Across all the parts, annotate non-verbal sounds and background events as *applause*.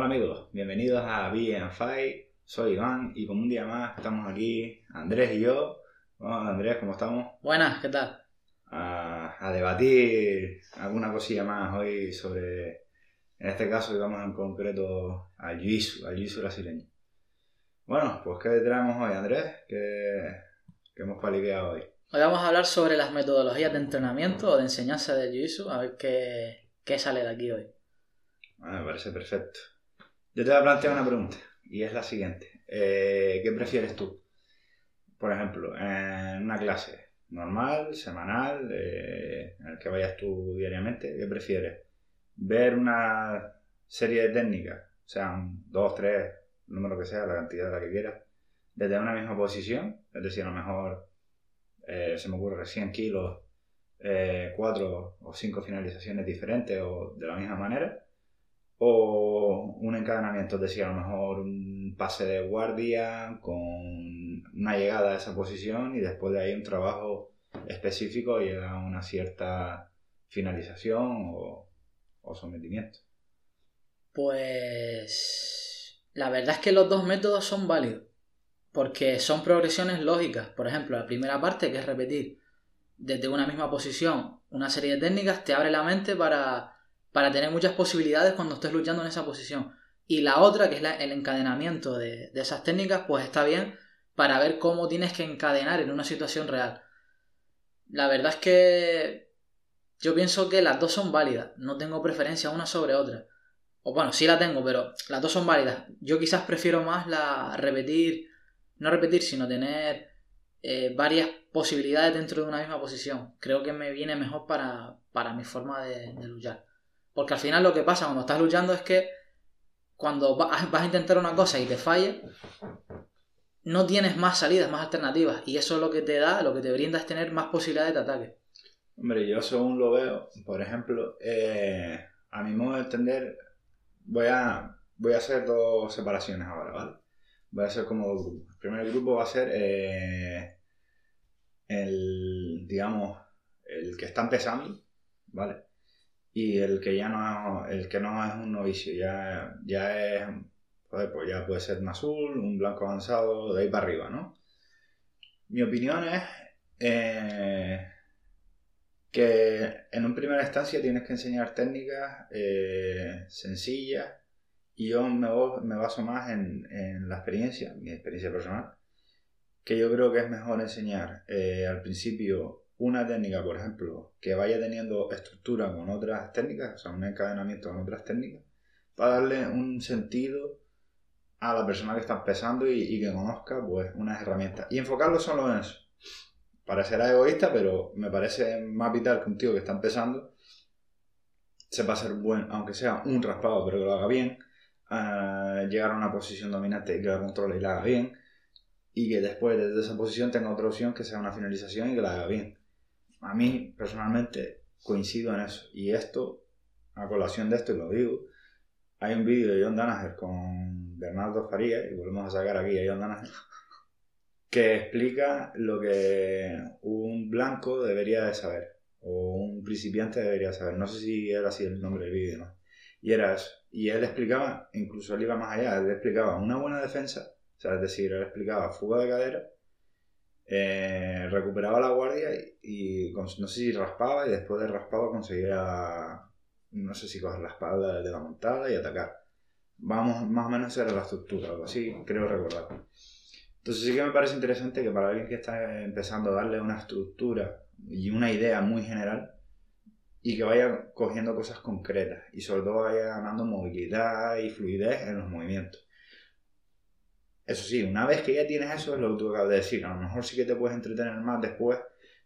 Hola amigos, bienvenidos a Be and Fight. Soy Iván y como un día más estamos aquí Andrés y yo. Hola Andrés, ¿cómo estamos? Buenas, ¿qué tal? A, a debatir alguna cosilla más hoy sobre, en este caso, digamos en concreto al Jiu-Jitsu, al Jiu-Jitsu brasileño. Bueno, pues ¿qué traemos hoy Andrés? ¿Qué, qué hemos paliqueado hoy? Hoy vamos a hablar sobre las metodologías de entrenamiento o de enseñanza de Jiu-Jitsu, a ver qué, qué sale de aquí hoy. Bueno, me parece perfecto. Yo te voy a plantear una pregunta y es la siguiente. Eh, ¿Qué prefieres tú? Por ejemplo, en una clase normal, semanal, eh, en el que vayas tú diariamente, ¿qué prefieres? ¿Ver una serie de técnicas, sean dos, tres, el número que sea, la cantidad de la que quieras, desde una misma posición? Es decir, a lo mejor eh, se me ocurre 100 kilos, eh, cuatro o cinco finalizaciones diferentes o de la misma manera o un encadenamiento, es decir, a lo mejor un pase de guardia con una llegada a esa posición y después de ahí un trabajo específico y a una cierta finalización o, o sometimiento. Pues la verdad es que los dos métodos son válidos, porque son progresiones lógicas. Por ejemplo, la primera parte, que es repetir desde una misma posición una serie de técnicas, te abre la mente para, para tener muchas posibilidades cuando estés luchando en esa posición. Y la otra, que es el encadenamiento de, de esas técnicas, pues está bien para ver cómo tienes que encadenar en una situación real. La verdad es que yo pienso que las dos son válidas, no tengo preferencia una sobre otra. O bueno, sí la tengo, pero las dos son válidas. Yo quizás prefiero más la repetir, no repetir, sino tener eh, varias posibilidades dentro de una misma posición. Creo que me viene mejor para, para mi forma de, de luchar. Porque al final lo que pasa cuando estás luchando es que cuando va- *laughs* vas a intentar una cosa y te falla, no tienes más salidas, más alternativas. Y eso lo que te da, lo que te brinda es tener más posibilidades de ataque. Hombre, yo según lo veo, por ejemplo, eh, a mi modo de entender, voy a, voy a hacer dos separaciones ahora, ¿vale? Voy a hacer como dos grupos. El primer grupo va a ser eh, el, digamos, el que está empezando, ¿vale? Y el que ya no, el que no es un novicio, ya, ya es, pues ya puede ser un azul, un blanco avanzado, de ahí para arriba, ¿no? Mi opinión es eh, que en un primera instancia tienes que enseñar técnicas eh, sencillas y yo me, me baso más en, en la experiencia, mi experiencia personal, que yo creo que es mejor enseñar eh, al principio una técnica, por ejemplo, que vaya teniendo estructura con otras técnicas, o sea, un encadenamiento con otras técnicas, para darle un sentido a la persona que está empezando y, que conozca pues unas herramientas. Y enfocarlo solo en eso. Parecerá egoísta, pero me parece más vital que un tío que está empezando sepa ser buen, aunque sea un raspado, pero que lo haga bien, eh, llegar a una posición dominante y que la controle y la haga bien, y que después desde esa posición tenga otra opción que sea una finalización y que la haga bien. A mí, personalmente, coincido en eso. Y esto, a colación de esto, y lo digo, hay un vídeo de John Danaher con Bernardo Farías, y volvemos a sacar aquí a John Danaher, que explica lo que un blanco debería de saber, o un principiante debería saber. No sé si era así el nombre del vídeo, ¿no? Y era eso. Y él explicaba, incluso él iba más allá, él explicaba una buena defensa, o sea, es decir, él explicaba fuga de cadera, eh, recuperaba la guardia y, no sé si raspaba y después de raspado conseguía, no sé si coger la espalda de la montada y atacar. Vamos, más o menos era la estructura, algo así, creo recordar. Entonces sí que me parece interesante que para alguien que está empezando a darle una estructura y una idea muy general y que vaya cogiendo cosas concretas y sobre todo vaya ganando movilidad y fluidez en los movimientos. Eso sí, una vez que ya tienes eso, es lo que tú acabas de decir. A lo mejor sí que te puedes entretener más después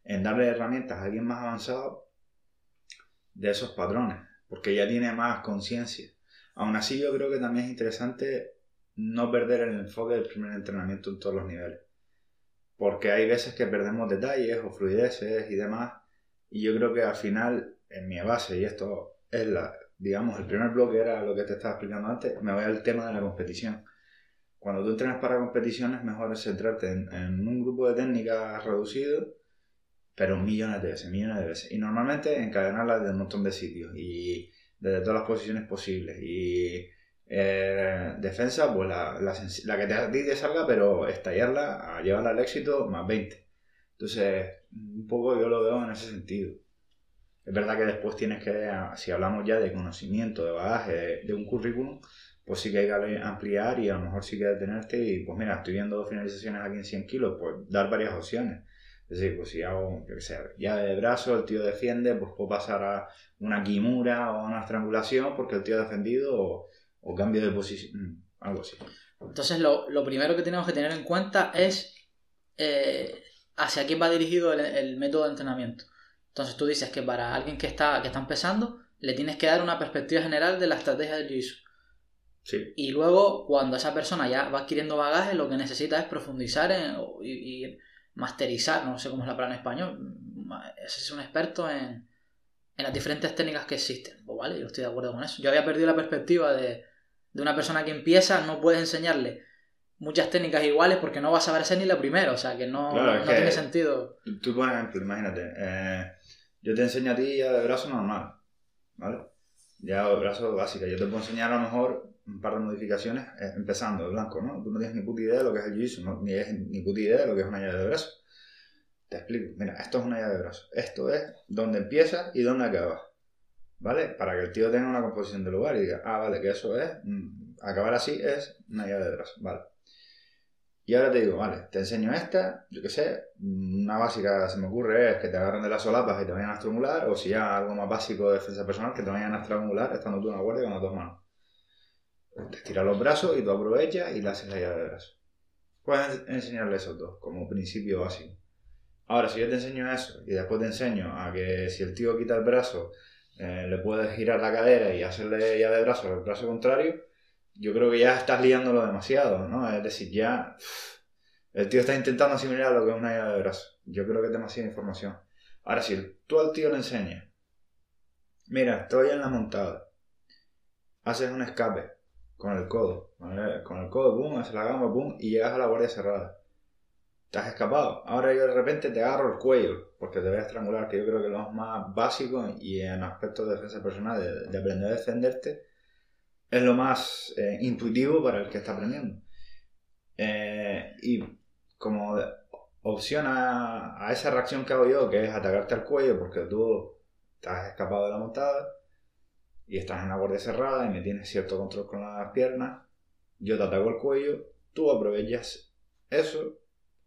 en darle herramientas a alguien más avanzado de esos patrones, porque ya tiene más conciencia. Aún así, yo creo que también es interesante no perder el enfoque del primer entrenamiento en todos los niveles. Porque hay veces que perdemos detalles o fluideces y demás. Y yo creo que al final, en mi base, y esto es la, digamos, el primer bloque era lo que te estaba explicando antes, me voy al tema de la competición. Cuando tú entrenas para competiciones, mejor es centrarte en, un grupo de técnicas reducido, pero millones de veces, millones de veces. Y normalmente encadenarlas de un montón de sitios y desde todas las posiciones posibles. Y Eh, defensa, pues la, la, que te, a ti te salga, pero estallarla, llevarla al éxito, más 20. Entonces, un poco yo lo veo en ese sentido. Es verdad que después tienes que, si hablamos ya de conocimiento, de bagaje, de, un currículum, pues sí que hay que ampliar y a lo mejor sí que detenerte y pues mira, estoy viendo dos finalizaciones aquí en 100 kilos, pues dar varias opciones. Es decir, pues si hago, yo que sé, llave de brazo, el tío defiende, pues puedo pasar a una kimura o a una estrangulación porque el tío ha defendido o, cambio de posición, mm, algo así. Entonces lo, primero que tenemos que tener en cuenta es eh, hacia quién va dirigido el, método de entrenamiento. Entonces tú dices que para alguien que está, que está empezando, le tienes que dar una perspectiva general de la estrategia del jiu Sí. Y luego, cuando esa persona ya va adquiriendo bagaje, lo que necesita es profundizar en, y masterizar, no sé cómo es la palabra en español, es un experto en, en las diferentes técnicas que existen. Pues vale, yo estoy de acuerdo con eso. Yo había perdido la perspectiva de, de una persona que empieza, no puedes enseñarle muchas técnicas iguales porque no vas a saber ni la primera, o sea que no, tiene sentido. Tú, por ejemplo, imagínate, eh, yo te enseño a ti ya de brazo normal, ¿vale? Ya de brazo básica, yo te puedo enseñar a lo mejor un par de modificaciones, eh, empezando de blanco, ¿no? Tú no tienes ni puta idea de lo que es el jiu ni tienes ni puta idea de lo que es una llave de brazo. Te explico, mira, esto es una llave de brazo. Esto es donde empieza y dónde acaba. ¿Vale? Para que el tío tenga una composición de lugar y diga, ah, vale, que eso es, mm, acabar así es una llave de brazo, ¿vale? Y ahora te digo, vale, te enseño esta, yo qué sé, una básica se me ocurre es que te agarren de las solapas y te vayan a estrangular, o si ya algo más básico de defensa personal, que te vayan a estrangular estando tú en la guardia con las dos manos. Te estiras los brazos y tú aprovechas y le haces la llave de brazo. Puedes enseñarle esos dos como principio básico. Ahora, si yo te enseño eso y después te enseño a que si el tío quita el brazo, eh, le puedes girar la cadera y hacerle llave de brazo al brazo contrario, yo creo que ya estás liándolo demasiado, ¿no? Es decir, ya el tío está intentando asimilar lo que es una llave de brazo. Yo creo que es demasiada información. Ahora, si tú al tío le enseñas, mira, estoy en la montada, haces un escape con el codo, con el codo, boom, haces la gamba, boom, y llegas a la guardia cerrada. Te has escapado. Ahora yo de repente te agarro el cuello, porque te voy a estrangular, que yo creo que lo más básico y en aspectos de defensa personal, de aprender a defenderte, es lo más eh, intuitivo para el que está aprendiendo. Eh, y como opción a, esa reacción que hago yo, que es atacarte al cuello porque tú te has escapado de la montada y estás en la guardia cerrada y me tienes cierto control con las piernas, yo te ataco el cuello, tú aprovechas eso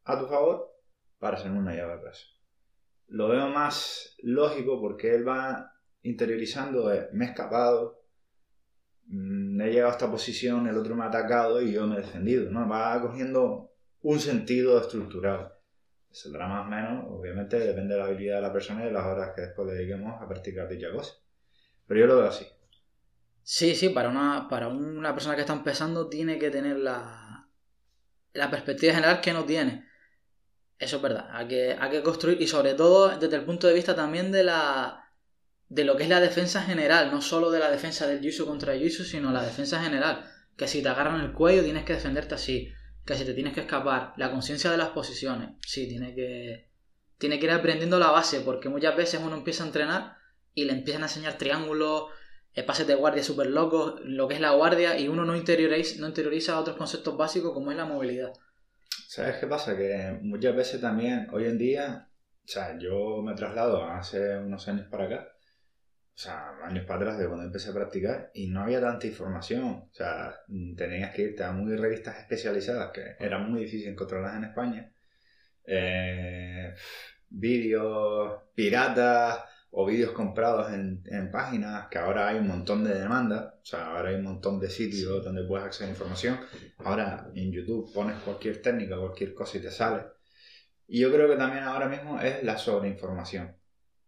a tu favor para hacer una llave de. Lo veo más lógico porque él va interiorizando, me he escapado, Mm, he llegado a esta posición, el otro me ha atacado y yo me he defendido, ¿no? Va cogiendo un sentido estructurado. Saldrá más o menos, obviamente depende de la habilidad de la persona y de las horas que después dediquemos a practicar dicha cosa. Pero yo lo veo así. Sí, sí, para una, para una persona que está empezando tiene que tener la, la perspectiva general que no tiene. Eso es verdad, hay que, hay que construir y sobre todo desde el punto de vista también de la, de lo que es la defensa general, no solo de la defensa del Yusu contra el Yusu, sino la defensa general. Que si te agarran el cuello tienes que defenderte así, que si te tienes que escapar, la conciencia de las posiciones, sí, tiene que, tiene que ir aprendiendo la base, porque muchas veces uno empieza a entrenar y le empiezan a enseñar triángulos, eh, pases de guardia súper locos, lo que es la guardia, y uno no interioriza, no interioriza otros conceptos básicos como es la movilidad. ¿Sabes qué pasa? Que muchas veces también, hoy en día, o sea, yo me traslado hace unos años para acá, o sea, años para atrás de cuando empecé a practicar y no había tanta información. O sea, tenías que irte a muy revistas especializadas que era muy difícil encontrarlas en España. Eh, vídeos piratas o vídeos comprados en, en, páginas que ahora hay un montón de demanda. O sea, ahora hay un montón de sitios donde puedes acceder a información. Ahora en YouTube pones cualquier técnica, cualquier cosa y te sale. Y yo creo que también ahora mismo es la sobreinformación.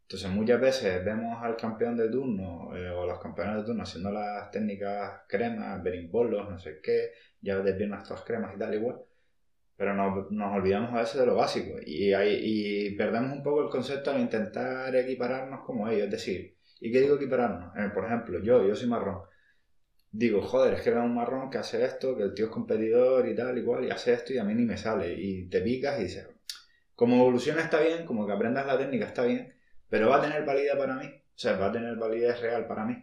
Entonces muchas veces vemos al campeón de turno eh, o los campeones de turno haciendo las técnicas cremas, berimbolos, no sé qué, llaves de piernas todas cremas y tal igual, pero nos, nos olvidamos a veces de lo básico y, hay, y perdemos un poco el concepto al intentar equipararnos como ellos. Es decir, ¿y qué digo equipararnos? Eh, por ejemplo, yo, yo soy marrón. Digo, joder, es que veo un marrón que hace esto, que el tío es competidor y tal, igual, y hace esto y a mí ni me sale. Y te picas y dices, como evolución está bien, como que aprendas la técnica está bien, pero va a tener validez para mí. O sea, va a tener validez real para mí.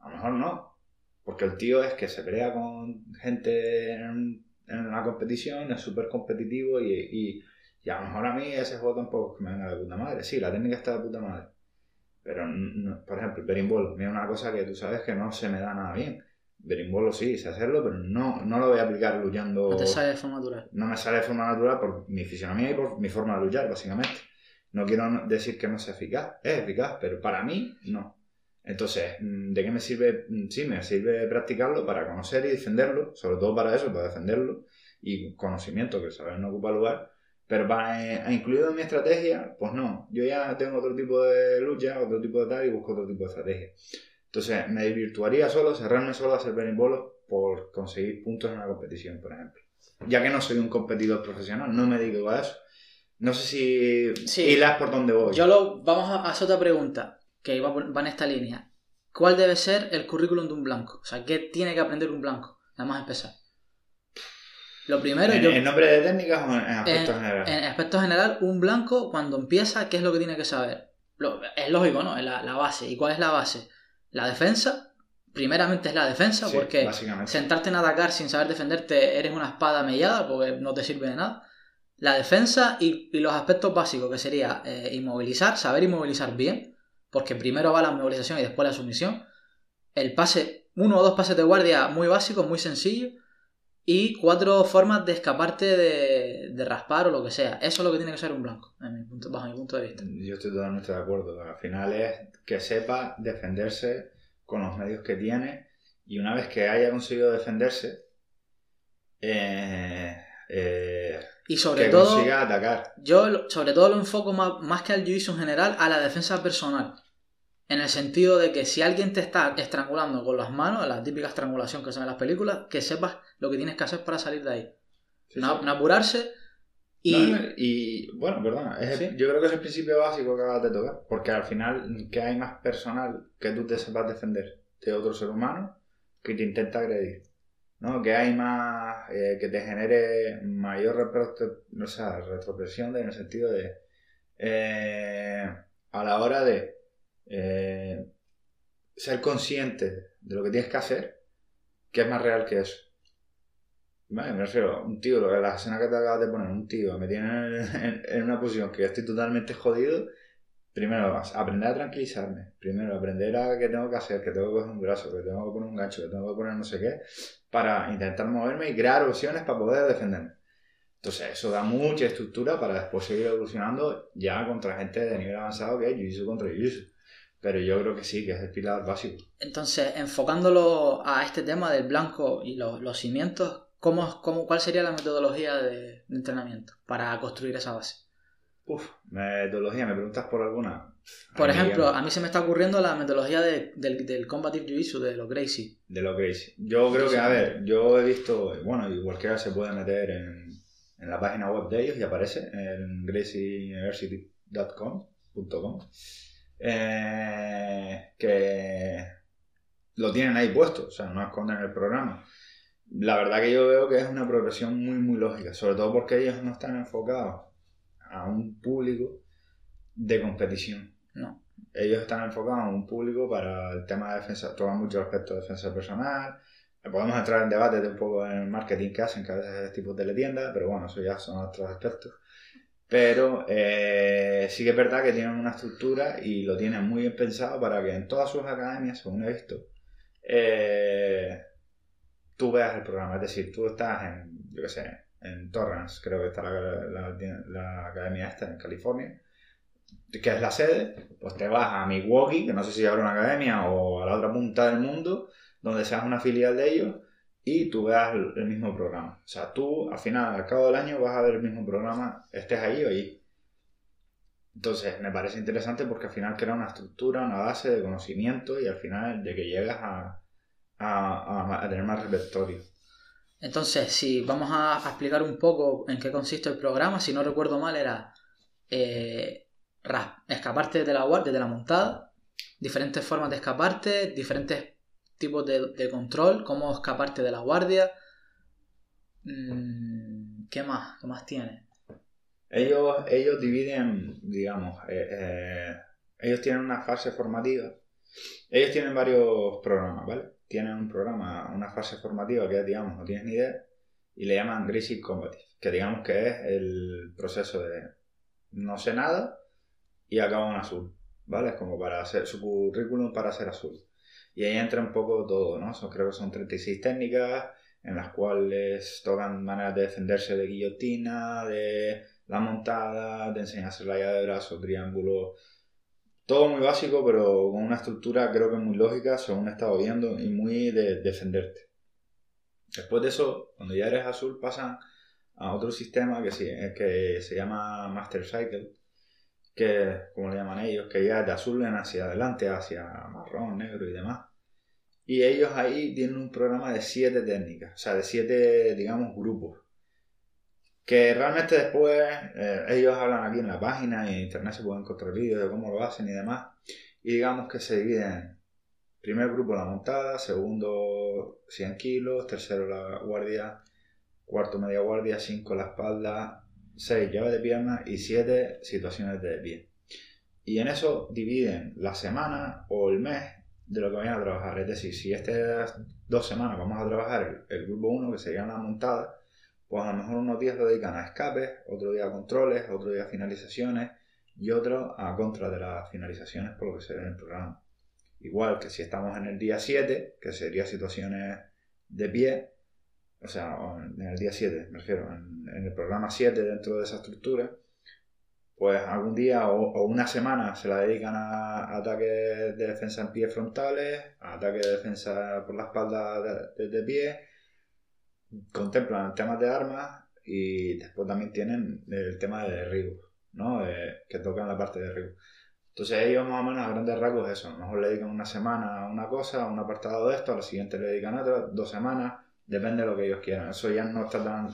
A lo mejor no. Porque el tío es que se pelea con gente en, en una competición, es súper competitivo y, y, y, a lo mejor a mí ese juego tampoco es que me venga de puta madre. Sí, la técnica está de puta madre. Pero, por ejemplo, el berimbolo, es una cosa que tú sabes que no se me da nada bien. Berimbolo sí, sé hacerlo, pero no, no lo voy a aplicar luchando. No te sale de forma natural. No me sale de forma natural por mi fisionomía y por mi forma de luchar, básicamente. No quiero decir que no sea eficaz, es eficaz, pero para mí no. Entonces, mm, ¿de qué me sirve? Mm, sí, me sirve practicarlo para conocer y defenderlo, sobre todo para eso, para defenderlo, y conocimiento, que saber no ocupa lugar, pero para eh, incluido en mi estrategia, pues no, yo ya tengo otro tipo de lucha, otro tipo de tal y busco otro tipo de estrategia. Entonces, me desvirtuaría solo, cerrarme solo a hacer bolos por conseguir puntos en una competición, por ejemplo. Ya que no soy un competidor profesional, no me dedico a eso. No sé si sí. hilas por dónde voy. Yo lo, vamos a hacer otra pregunta que va, en esta línea. ¿Cuál debe ser el currículum de un blanco? O sea, ¿qué tiene que aprender un blanco? Nada más empezar. Lo primero. ¿En, ¿En nombre de técnicas o en aspectos general? En aspectos general, un blanco cuando empieza, ¿qué es lo que tiene que saber? es lógico, ¿no? La, la base. ¿Y cuál es la base? La defensa. Primeramente es la defensa, porque sentarte en atacar sin saber defenderte eres una espada mellada, porque no te sirve de nada. La defensa y, los aspectos básicos, que sería eh, inmovilizar, saber inmovilizar bien porque primero va la movilización y después la sumisión. El pase, uno o dos pases de guardia muy básicos, muy sencillos. Y cuatro formas de escaparte de, raspar o lo que sea. Eso es lo que tiene que ser un blanco, bajo mi punto de vista. Yo estoy totalmente de acuerdo. Al final es que sepa defenderse con los medios que tiene. Y una vez que haya conseguido defenderse, eh, eh, y sobre todo, atacar. Yo sobre todo lo enfoco más, más que al jiu en general a la defensa personal. En el sentido de que si alguien te está estrangulando con las manos, la típica estrangulación que se ve en las películas, que sepas lo que tienes que hacer para salir de ahí. no, apurarse y... y bueno, perdona, yo creo que es el principio básico que acabas de tocar. Porque al final, ¿qué hay más personal que tú te sepas defender de otro ser humano que te intenta agredir? ¿No? Que hay más, eh, que te genere mayor no sea, retropresión en el sentido de, eh, a la hora de eh, ser consciente de lo que tienes que hacer, que es más real que eso. me refiero, un tío, lo que la escena que te acabas de poner, un tío me tiene en, una posición que yo estoy totalmente jodido. Primero, aprender a tranquilizarme. Primero, aprender a qué tengo que hacer, que tengo que coger un brazo, que tengo que poner un gancho, que tengo que poner no sé qué, para intentar moverme y crear opciones para poder defenderme. Entonces, eso da mucha estructura para después seguir evolucionando ya contra gente de nivel avanzado que es Jiu-Jitsu contra Jiu-Jitsu. Pero yo creo que sí, que es el pilar básico. Entonces, enfocándolo a este tema del blanco y los, cimientos, ¿cómo, cómo, cuál sería la metodología de, entrenamiento para construir esa base? Uf, metodología, ¿me preguntas por alguna? Por ejemplo, a mí se me está ocurriendo la metodología del, del Combative Jiu-Jitsu, de los Gracie. De los Gracie. Yo creo que, a ver, yo he visto, bueno, y cualquiera se puede meter en, en la página web de ellos y aparece en gracieuniversity.com eh, que lo tienen ahí puesto, o sea, no esconden el programa. La verdad que yo veo que es una progresión muy, muy lógica, sobre todo porque ellos no están enfocados a un público de competición. No. Ellos están enfocados a un público para el tema de defensa, toman mucho aspectos de defensa personal. Podemos entrar en debate de un poco en el marketing que hacen, que a veces es tipo teletienda, pero bueno, eso ya son otros aspectos. Pero eh, sí que es verdad que tienen una estructura y lo tienen muy bien pensado para que en todas sus academias, según he visto, eh, tú veas el programa. Es decir, tú estás en, yo qué sé, en Torrance, creo que está la, academia esta en California, que es la sede, pues te vas a Milwaukee, que no sé si habrá una academia, o a la otra punta del mundo, donde seas una filial de ellos, y tú veas el, mismo programa. O sea, tú al final, al cabo del año, vas a ver el mismo programa, estés ahí o allí. Entonces, me parece interesante porque al final crea una estructura, una base de conocimiento y al final de que llegas a, a, tener más repertorio. Entonces, si vamos a, explicar un poco en qué consiste el programa, si no recuerdo mal, era eh, escaparte de la guardia, de la montada, diferentes formas de escaparte, diferentes tipos de, control, cómo escaparte de la guardia. Mm, ¿Qué más? ¿Qué más tiene? Ellos, ellos dividen, digamos, eh, eh, ellos tienen una fase formativa. Ellos tienen varios programas, ¿vale? Tienen un programa, una fase formativa que digamos, no tienes ni idea, y le llaman Gracie Combative, que digamos que es el proceso de no sé nada y acabo en azul, ¿vale? Es como para hacer su currículum para ser azul. Y ahí entra un poco todo, ¿no? Creo que son 36 técnicas en las cuales tocan maneras de defenderse de guillotina, de la montada, de enseñarse la llave de brazo, triángulo, todo muy básico, pero con una estructura creo que muy lógica, según he estado viendo, y muy de defenderte. Después de eso, cuando ya eres azul, pasan a otro sistema que, se llama Master Cycle, que, como le llaman ellos, que ya de azul en hacia adelante, hacia marrón, negro y demás. Y ellos ahí tienen un programa de siete técnicas, o sea, de siete, digamos, grupos. Que realmente después eh, ellos hablan aquí en la página y en internet se pueden encontrar vídeos de cómo lo hacen y demás. Y digamos que se dividen. Primer grupo la montada, segundo 100 kilos, tercero la guardia, cuarto media guardia, cinco la espalda, seis llaves de pierna y siete situaciones de pie. Y en eso dividen la semana o el mes de lo que vayan a trabajar. Es decir, si estas dos semanas vamos a trabajar el, grupo 1, que sería la montada, pues a lo mejor unos días lo dedican a escapes, otro día a controles, otro día a finalizaciones y otro a contra de las finalizaciones por lo que se ve en el programa. Igual que si estamos en el día 7, que sería situaciones de pie, o sea, en el día 7, me refiero, en, el programa 7 dentro de esa estructura, pues algún día o, una semana se la dedican a, ataques de defensa en pie frontales, a ataques de defensa por la espalda desde pie, contemplan temas de armas y después también tienen el tema de derribo, ¿no? que tocan la parte de derribo. Entonces ellos más o menos a grandes rasgos eso, a lo mejor le dedican una semana a una cosa, a un apartado de esto, a la siguiente le dedican otra, dos semanas, depende de lo que ellos quieran. Eso ya no está tan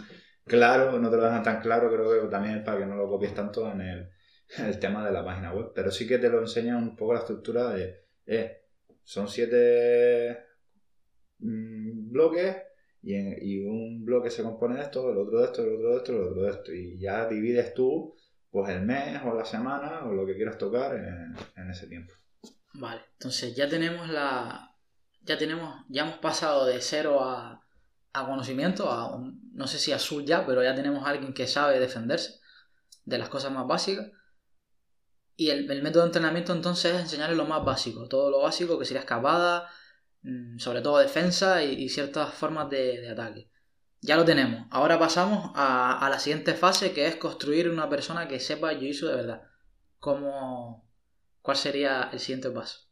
claro, no te lo dejan tan claro, creo que también para que no lo copies tanto en el, *laughs* el tema de la página web, pero sí que te lo enseñan un poco la estructura de, eh, son siete mm, bloques y, y, un bloque se compone de esto, el otro de esto, el otro de esto, el otro de esto, y ya divides tú pues el mes o la semana o lo que quieras tocar en, ese tiempo. Vale, entonces ya tenemos la. Ya tenemos. Ya hemos pasado de cero a, a conocimiento, a no sé si azul ya, pero ya tenemos a alguien que sabe defenderse de las cosas más básicas. Y el, método de entrenamiento entonces es enseñarle lo más básico, todo lo básico que sería escapada, sobre todo defensa y, ciertas formas de, de ataque. Ya lo tenemos. Ahora pasamos a, la siguiente fase que es construir una persona que sepa Jiu-Jitsu de verdad. ¿Cómo, ¿Cuál sería el siguiente paso?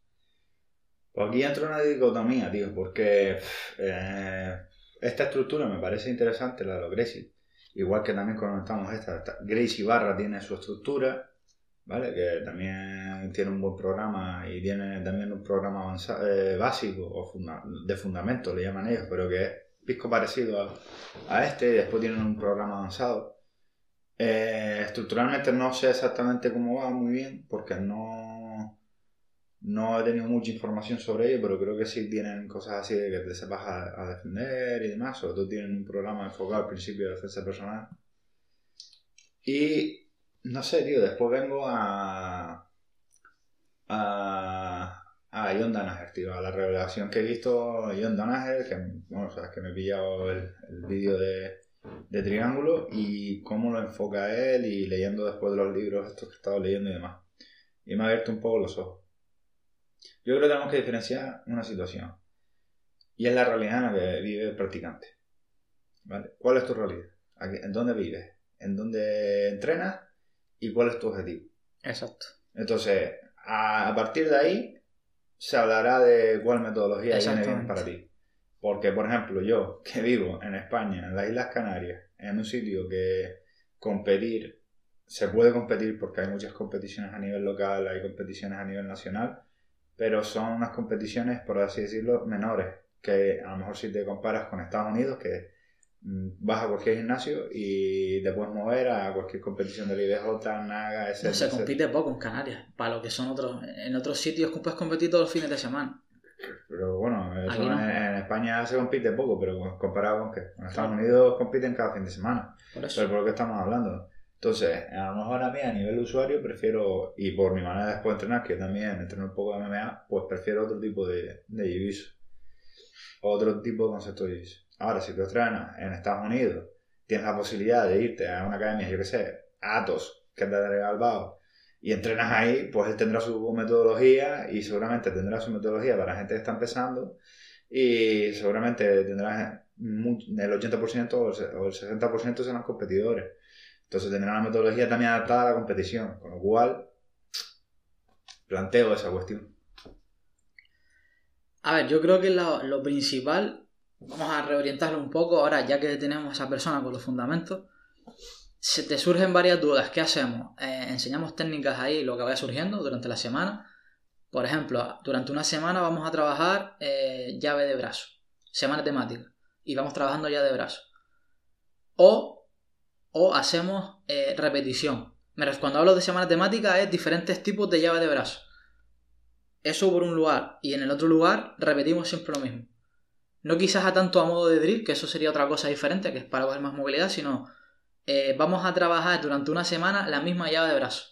Pues aquí entra una dicotomía, tío, porque eh, esta estructura me parece interesante, la de los Gracie. Igual que también comentamos esta, esta Gracie Barra tiene su estructura, ¿vale? Que también tiene un buen programa y tiene también un programa avanzado, eh, básico o de fundamento, le llaman ellos, pero que es pisco parecido a, este y después tienen un programa avanzado. Eh, estructuralmente no sé exactamente cómo va muy bien porque no, no he tenido mucha información sobre ello, pero creo que sí tienen cosas así de que te sepas a, defender y demás. Sobre todo tienen un programa enfocado al principio de defensa personal. Y no sé, tío, después vengo a, a a John Danaher, tío, a la revelación que he visto John Danaher, que, bueno, sabes que me he pillado el, vídeo de, de, Triángulo y cómo lo enfoca él y leyendo después de los libros estos que he estado leyendo y demás. Y me ha abierto un poco los ojos. Yo creo que tenemos que diferenciar una situación. Y es la realidad en la que vive el practicante. ¿Vale? ¿Cuál es tu realidad? ¿En dónde vives? ¿En dónde entrenas? ¿Y cuál es tu objetivo? Exacto. Entonces, a partir de ahí, se hablará de cuál metodología viene bien para ti. Porque, por ejemplo, yo que vivo en España, en las Islas Canarias, en un sitio que competir, se puede competir porque hay muchas competiciones a nivel local, hay competiciones a nivel nacional, pero son unas competiciones, por así decirlo, menores, que a lo mejor si te comparas con Estados Unidos, que vas a cualquier gimnasio y te puedes mover a cualquier competición de IBJ, NAGA, etc. No se compite poco en Canarias, para lo que son otros. En otros sitios puedes competir todos los fines de semana. Pero bueno, en, España se compite poco, pero comparado con que en Estados Unidos compiten cada fin de semana. Por eso. Pero por lo que estamos hablando. Entonces, a lo mejor a mí a nivel usuario prefiero, y por mi manera de después entrenar, que también entreno un poco de MMA, pues prefiero otro tipo de, de otro tipo de concepto de jiu-jitsu. Ahora, si tú entrenas en Estados Unidos, tienes la posibilidad de irte a una academia, yo que sé, Atos, que es de Galbao, y entrenas ahí, pues él tendrá su metodología y seguramente tendrá su metodología para gente que está empezando y seguramente tendrás el 80% o el 60% serán competidores. Entonces tendrán una metodología también adaptada a la competición, con lo cual planteo esa cuestión. A ver, yo creo que lo, principal, vamos a reorientarlo un poco, ahora ya que tenemos a esa persona con los fundamentos, se te surgen varias dudas. ¿Qué hacemos? Eh, enseñamos técnicas ahí, lo que vaya surgiendo durante la semana. Por ejemplo, durante una semana vamos a trabajar eh, llave de brazo, semana temática, y vamos trabajando ya de brazo. O, o hacemos eh, repetición. Cuando hablo de semana temática es diferentes tipos de llave de brazo. Eso por un lugar. Y en el otro lugar repetimos siempre lo mismo. No quizás a tanto a modo de drill, que eso sería otra cosa diferente, que es para coger más movilidad, sino eh, vamos a trabajar durante una semana la misma llave de brazo.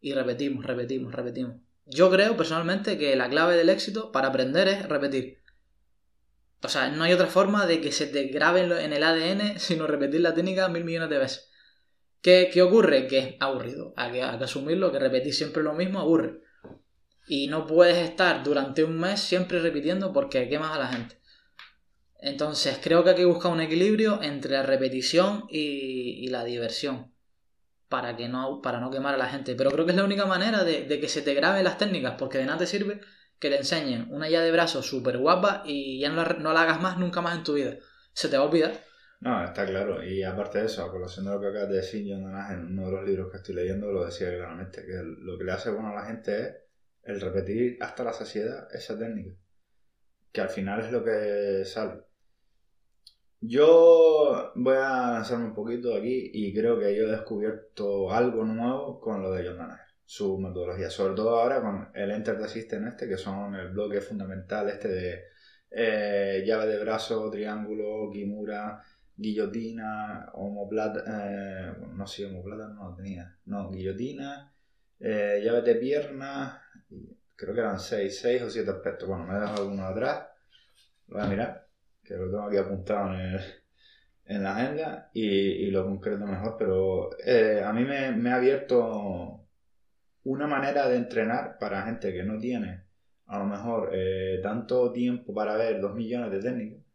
Y repetimos, repetimos, repetimos. Yo creo personalmente que la clave del éxito para aprender es repetir. O sea, no hay otra forma de que se te grabe en el ADN *laughs* sino repetir la técnica mil millones de veces. ¿Qué, ocurre? Que es aburrido. Hay que, hay que asumirlo, que repetir siempre lo mismo aburre. Y no puedes estar durante un mes siempre repitiendo porque quemas a la gente. Entonces creo que hay que buscar un equilibrio entre la repetición y, la diversión. Para, que no, para no quemar a la gente. Pero creo que es la única manera de, que se te graben las técnicas. Porque de nada te sirve que te enseñen una ya de brazos súper guapa y ya no la, no la hagas más nunca más en tu vida. Se te va a olvidar. No, está claro. Y aparte de eso, a colación de lo que acabas de decir, yo en uno de los libros que estoy leyendo lo decía claramente, que lo que le hace bueno a la gente es el repetir hasta la saciedad esa técnica. Que al final es lo que sale. Yo voy a lanzarme un poquito aquí y creo que yo he descubierto algo nuevo con lo de John Danaher, su metodología, sobre todo ahora con el Enter the System este, que son el bloque fundamental este de eh, llave de brazo, triángulo, kimura, guillotina, homoplata, eh, no sé, homoplata no lo tenía, no, guillotina, eh, llave de pierna, creo que eran 6, 6 o 7 aspectos, bueno, me he dejado alguno atrás, lo voy a mirar, que lo tengo aquí apuntado en, en la agenda y, lo concreto mejor, pero eh, a mí me, me ha abierto una manera de entrenar para gente que no tiene a lo mejor eh, tanto tiempo para ver dos millones de técnicas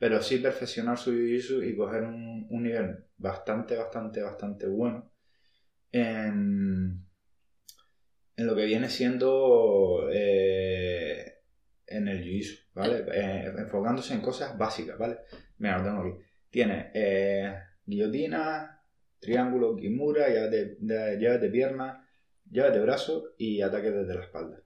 pero sí perfeccionar su jiu y coger un, nivel bastante, bastante, bastante bueno en, en lo que viene siendo eh, en el jiu ¿vale? Eh, enfocándose en cosas básicas, ¿vale? Mira, lo tengo aquí. Tiene eh, guillotina, triángulo, kimura, llaves de, llaves de pierna, llaves de brazo y ataques desde la espalda.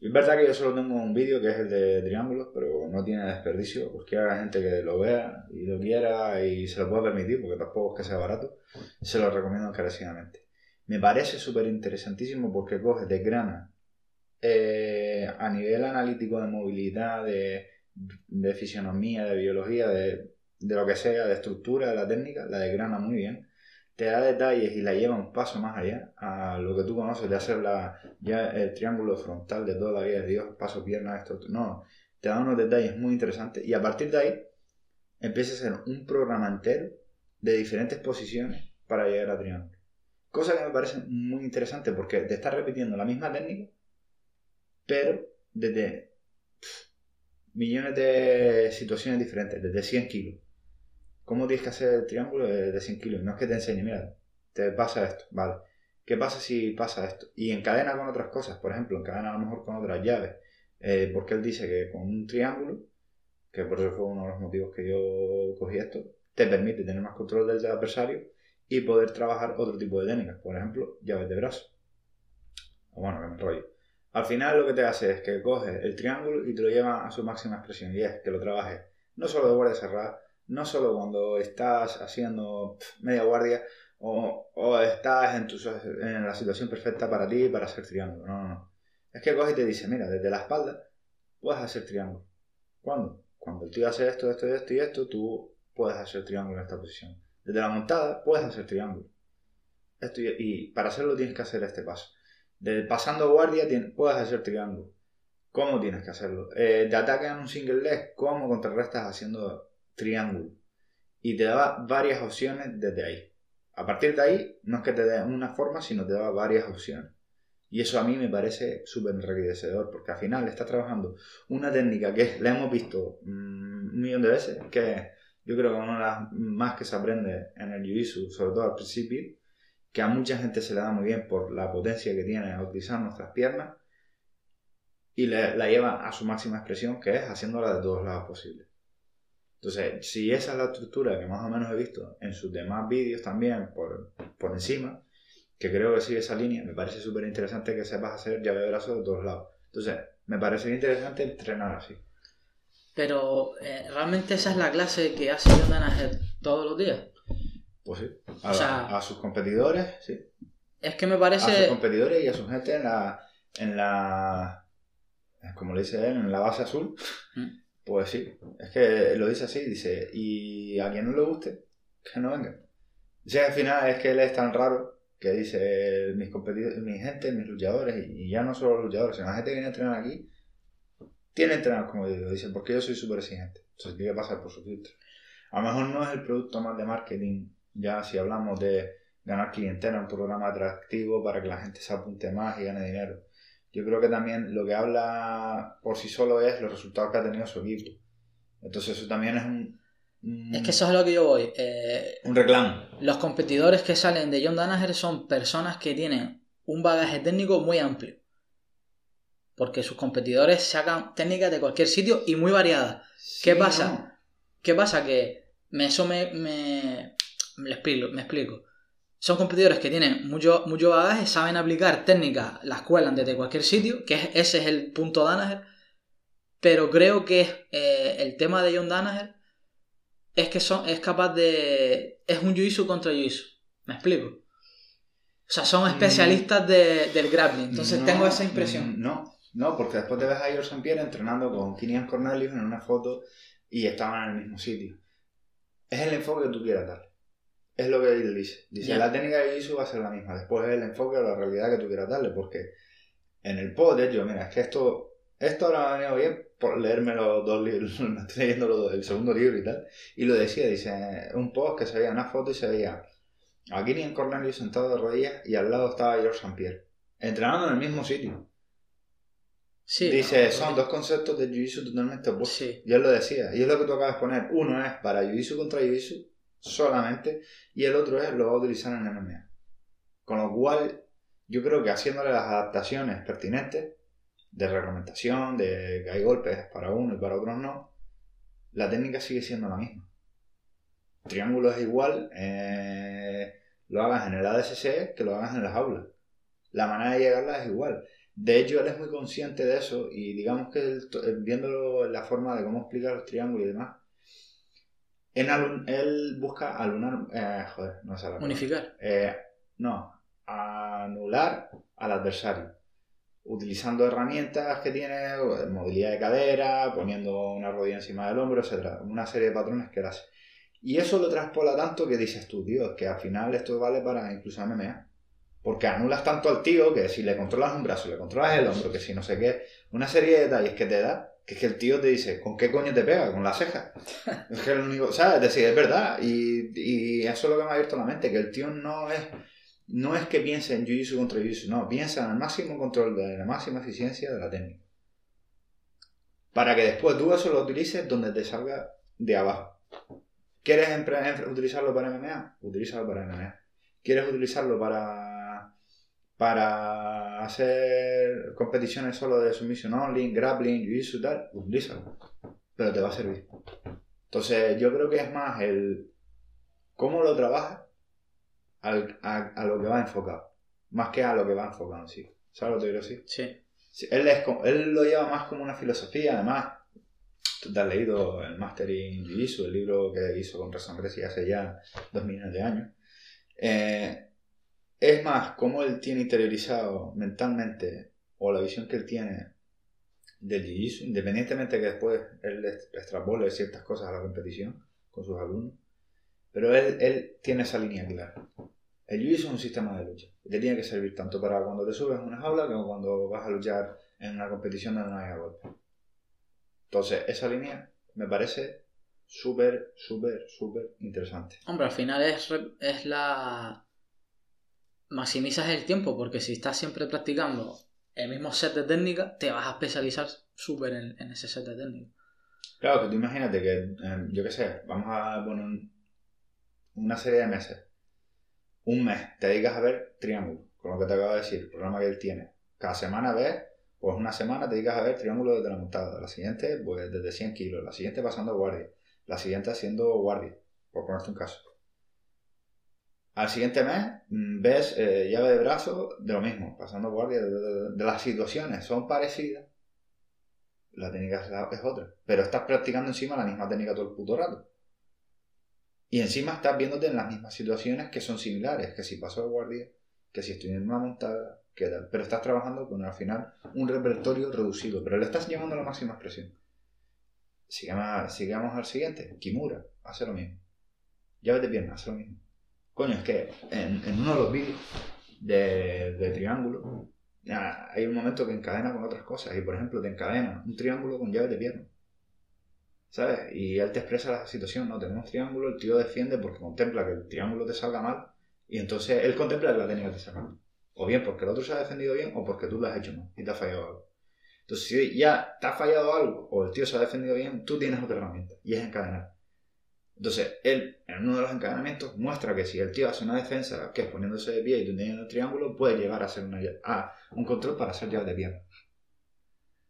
Es verdad que yo solo tengo un vídeo que es el de triángulos, pero no tiene desperdicio, pues que gente que lo vea y lo quiera y se lo pueda permitir, porque tampoco es que sea barato, se lo recomiendo encarecidamente. Me parece súper interesantísimo porque coge, de grana eh, a nivel analítico de movilidad, de, de fisionomía, de biología, de, de, lo que sea, de estructura de la técnica, la desgrana muy bien te da detalles y la lleva un paso más allá a lo que tú conoces de hacer la, ya el triángulo frontal de toda la vida de Dios, paso, pierna, esto, no, te da unos detalles muy interesantes y a partir de ahí empieza a hacer un programa entero de diferentes posiciones para llegar a triángulo. Cosa que me parece muy interesante porque te estás repitiendo la misma técnica, pero desde millones de situaciones diferentes, desde 100 kilos. ¿Cómo tienes que hacer el triángulo de, 100 kilos? No es que te enseñe, mira, te pasa esto, vale. ¿Qué pasa si pasa esto? Y encadena con otras cosas, por ejemplo, encadena a lo mejor con otras llaves. Eh, porque él dice que con un triángulo, que por eso fue uno de los motivos que yo cogí esto, te permite tener más control del adversario y poder trabajar otro tipo de técnicas, por ejemplo, llaves de brazo. O bueno, que me enrollo. Al final lo que te hace es que coges el triángulo y te lo lleva a su máxima expresión y es que lo trabajes no solo de guardia cerrada, no solo cuando estás haciendo media guardia o, estás en, tu, en la situación perfecta para ti para hacer triángulo. No, no, no. Es que coge y te dice, mira, desde la espalda puedes hacer triángulo. ¿Cuándo? Cuando el tío hace esto, esto, esto y esto, tú puedes hacer triángulo en esta posición. Desde la montada puedes hacer triángulo. Y, para hacerlo tienes que hacer este paso. De, pasando guardia puedes hacer triángulo. ¿Cómo tienes que hacerlo? Eh, te atacan un single leg, ¿cómo contrarrestas haciendo triángulo? Y te daba varias opciones desde ahí. A partir de ahí, no es que te dé una forma, sino te daba varias opciones. Y eso a mí me parece súper enriquecedor, porque al final estás trabajando una técnica que la hemos visto mm, un millón de veces, que yo creo que una de las más que se aprende en el Jiu-Jitsu, sobre todo al principio, que a mucha gente se le da muy bien por la potencia que tiene a utilizar nuestras piernas, y la lleva a su máxima expresión, que es haciéndola de todos lados posibles. Entonces, si esa es la estructura que más o menos he visto en sus demás vídeos también por, por encima, que creo que sigue esa línea, me parece súper interesante que sepas hacer llave de brazo de todos lados. Entonces, me parece interesante entrenar así. Pero, eh, ¿realmente esa es la clase que hace John Danaher todos los días? Pues sí. A, a sus competidores, sí. Es que me parece... A sus competidores y a su gente en la... En la como le dice él, en la base azul. Mm. Pues sí, es que lo dice así, dice, y a quien no le guste, que no venga. O al final es que él es tan raro que dice, mis competidores, mi gente, mis luchadores, y, ya no solo los luchadores, sino la gente que viene a entrenar aquí, tiene entrenar como yo digo, dicen, porque yo soy súper exigente, entonces tiene que pasar por su filtro. A lo mejor no es el producto más de marketing, ya si hablamos de ganar clientela, un programa atractivo para que la gente se apunte más y gane dinero. Yo creo que también lo que habla por sí solo es los resultados que ha tenido su equipo. Entonces eso también es un, es que eso es a lo que yo voy. Eh, un reclamo. Los competidores que salen de John Danaher son personas que tienen un bagaje técnico muy amplio. Porque sus competidores sacan técnicas de cualquier sitio y muy variadas. ¿Qué pasa? ¿Qué pasa? Que eso me, me, me, explico, me explico. Son competidores que tienen mucho, mucho bagaje, saben aplicar técnicas, las cuelan desde cualquier sitio, que ese es el punto Danaher. Pero creo que eh, el tema de John Danaher es que son, es capaz de. Es un jiu contra jiu ¿Me explico? O sea, son especialistas del grappling. Entonces tengo esa impresión. No, no, porque después te ves a George St. Pierre entrenando con Kinian Cornelius en una foto y estaban en el mismo sitio. Es el enfoque que tú quieras dar. Es lo que él dice. Dice, la técnica de jiu va a ser la misma. Después es el enfoque o la realidad que tú quieras darle. Porque en el pod, de hecho, mira, es que esto esto ahora me ha venido bien por leerme los dos libros, *laughs* me estoy leyendo el segundo libro y tal. Y lo decía, dice, un post que se veía una foto y se veía a en Cornelius sentado de rodillas y al lado estaba George St. Pierre, entrenando en el mismo sitio. Sí, dice, son dos conceptos de Jiu-Jitsu totalmente opuestos. Sí. Y él lo decía, y es lo que tú acabas de poner. Uno es para Jiu-Jitsu contra Jiu-Jitsu solamente, y el otro es lo va a utilizar en MMA. Con lo cual, yo creo que haciéndole las adaptaciones pertinentes, de reglamentación, de que hay golpes para uno y para otros no, la técnica sigue siendo la misma. triángulo es igual, eh, lo hagas en el ADSC que lo hagas en las aulas. La manera de llegarla es igual. De hecho, él es muy consciente de eso y digamos que él, viéndolo en la forma de cómo explicar los triángulos y demás, él busca alunar, eh, joder, no sé Unificar. Eh, no, anular al adversario utilizando herramientas que tiene, movilidad de cadera, poniendo una rodilla encima del hombro, etc. Una serie de patrones que él hace. Y eso lo traspola tanto que dices tú, tío, que al final esto vale para incluso MMA. Porque anulas tanto al tío que si le controlas un brazo, le controlas el hombro, que si no sé qué, una serie de detalles que te da, que es que el tío te dice, ¿con qué coño te pega? Con la ceja. *laughs* es que el único, ¿sabes? Es decir, es verdad. Y, y eso es lo que me ha abierto la mente, que el tío no es no es que piense en jiu contra jiu no, piensa en el máximo control de la máxima eficiencia de la técnica. Para que después tú eso lo utilices donde te salga de abajo. ¿Quieres utilizarlo para MMA? Utilízalo para MMA. ¿Quieres utilizarlo para, para hacer competiciones solo de submission only, grappling, jiu y tal? Utilízalo. Pero te va a servir. Entonces yo creo que es más el cómo lo trabajas al, a, lo que va enfocado, más que a lo que va enfocado en sí. ¿Sabes lo que quiero decir? Sí. Él, es, él lo lleva más como una filosofía, además, tú te has leído el Mastering Jiu el libro que hizo con Razón Grecia hace ya dos millones de años. Eh, es más, como él tiene interiorizado mentalmente, o la visión que él tiene del jiu independientemente que después él extrapole ciertas cosas a la competición con sus alumnos, pero él, él tiene esa línea clara. El jiu es un sistema de lucha. te tiene que servir tanto para cuando te subes a una jaula como cuando vas a luchar en una competición donde no haya golpe. Entonces, esa línea me parece súper, súper, súper interesante. Hombre, al final es, es la... Maximizas el tiempo, porque si estás siempre practicando el mismo set de técnica, te vas a especializar súper en, ese set de técnica. Claro, que tú imagínate que, em, yo qué sé, vamos a poner una serie de meses. Un mes te dedicas a ver triángulo, con lo que te acabo de decir, el programa que él tiene. Cada semana ves, pues una semana te dedicas a ver triángulo desde la montada, la siguiente, pues desde 100 kilos, la siguiente pasando guardia, la siguiente haciendo guardia, por ponerte un caso. Al siguiente mes mm, ves eh, llave de brazo de lo mismo, pasando guardia de, las situaciones, son parecidas. La técnica es otra, pero estás practicando encima la misma técnica todo el puto rato. Y encima estás viéndote en las mismas situaciones que son similares, que si paso de guardia, que si estoy en una montada, que tal. Pero estás trabajando con al final un repertorio reducido, pero le estás llevando la máxima expresión. Sigamos, sigamos al siguiente, Kimura, hace lo mismo. Llave de pierna, hace lo mismo. Coño, es que en, uno de los vídeos de, triángulo hay un momento que encadena con otras cosas y por ejemplo te encadena un triángulo con llave de pierna. ¿Sabes? Y él te expresa la situación, no, tenemos triángulo, el tío defiende porque contempla que el triángulo te salga mal y entonces él contempla que la técnica te salga mal. O bien porque el otro se ha defendido bien o porque tú lo has hecho mal y te ha fallado algo. Entonces si ya te ha fallado algo o el tío se ha defendido bien, tú tienes otra herramienta y es encadenar. Entonces, él, en uno de los encadenamientos, muestra que si el tío hace una defensa, que es poniéndose de pie y teniendo el triángulo, puede llegar a una, a un control para hacer llave de pierna.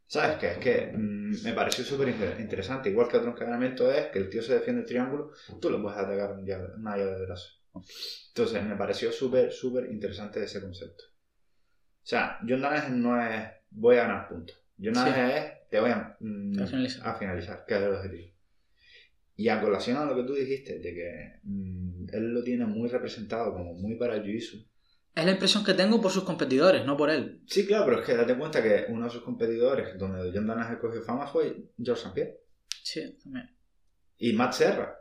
¿Sabes qué? Es que mm, me pareció súper interesante. Igual que otro encadenamiento es que el tío se defiende el triángulo, tú lo puedes atacar con una llave de brazo. Entonces, me pareció súper, súper interesante ese concepto. O sea, John Danaher no es voy a ganar puntos. John Danaher es te voy a, mm, a finalizar, que es el objetivo. Y a colación a lo que tú dijiste, de que mm, él lo tiene muy representado como muy para el jiu Es la impresión que tengo por sus competidores, no por él. Sí, claro, pero es que date cuenta que uno de sus competidores, donde John Danaher cogió fama, fue George St. Pierre. Sí, también. Y Matt Serra.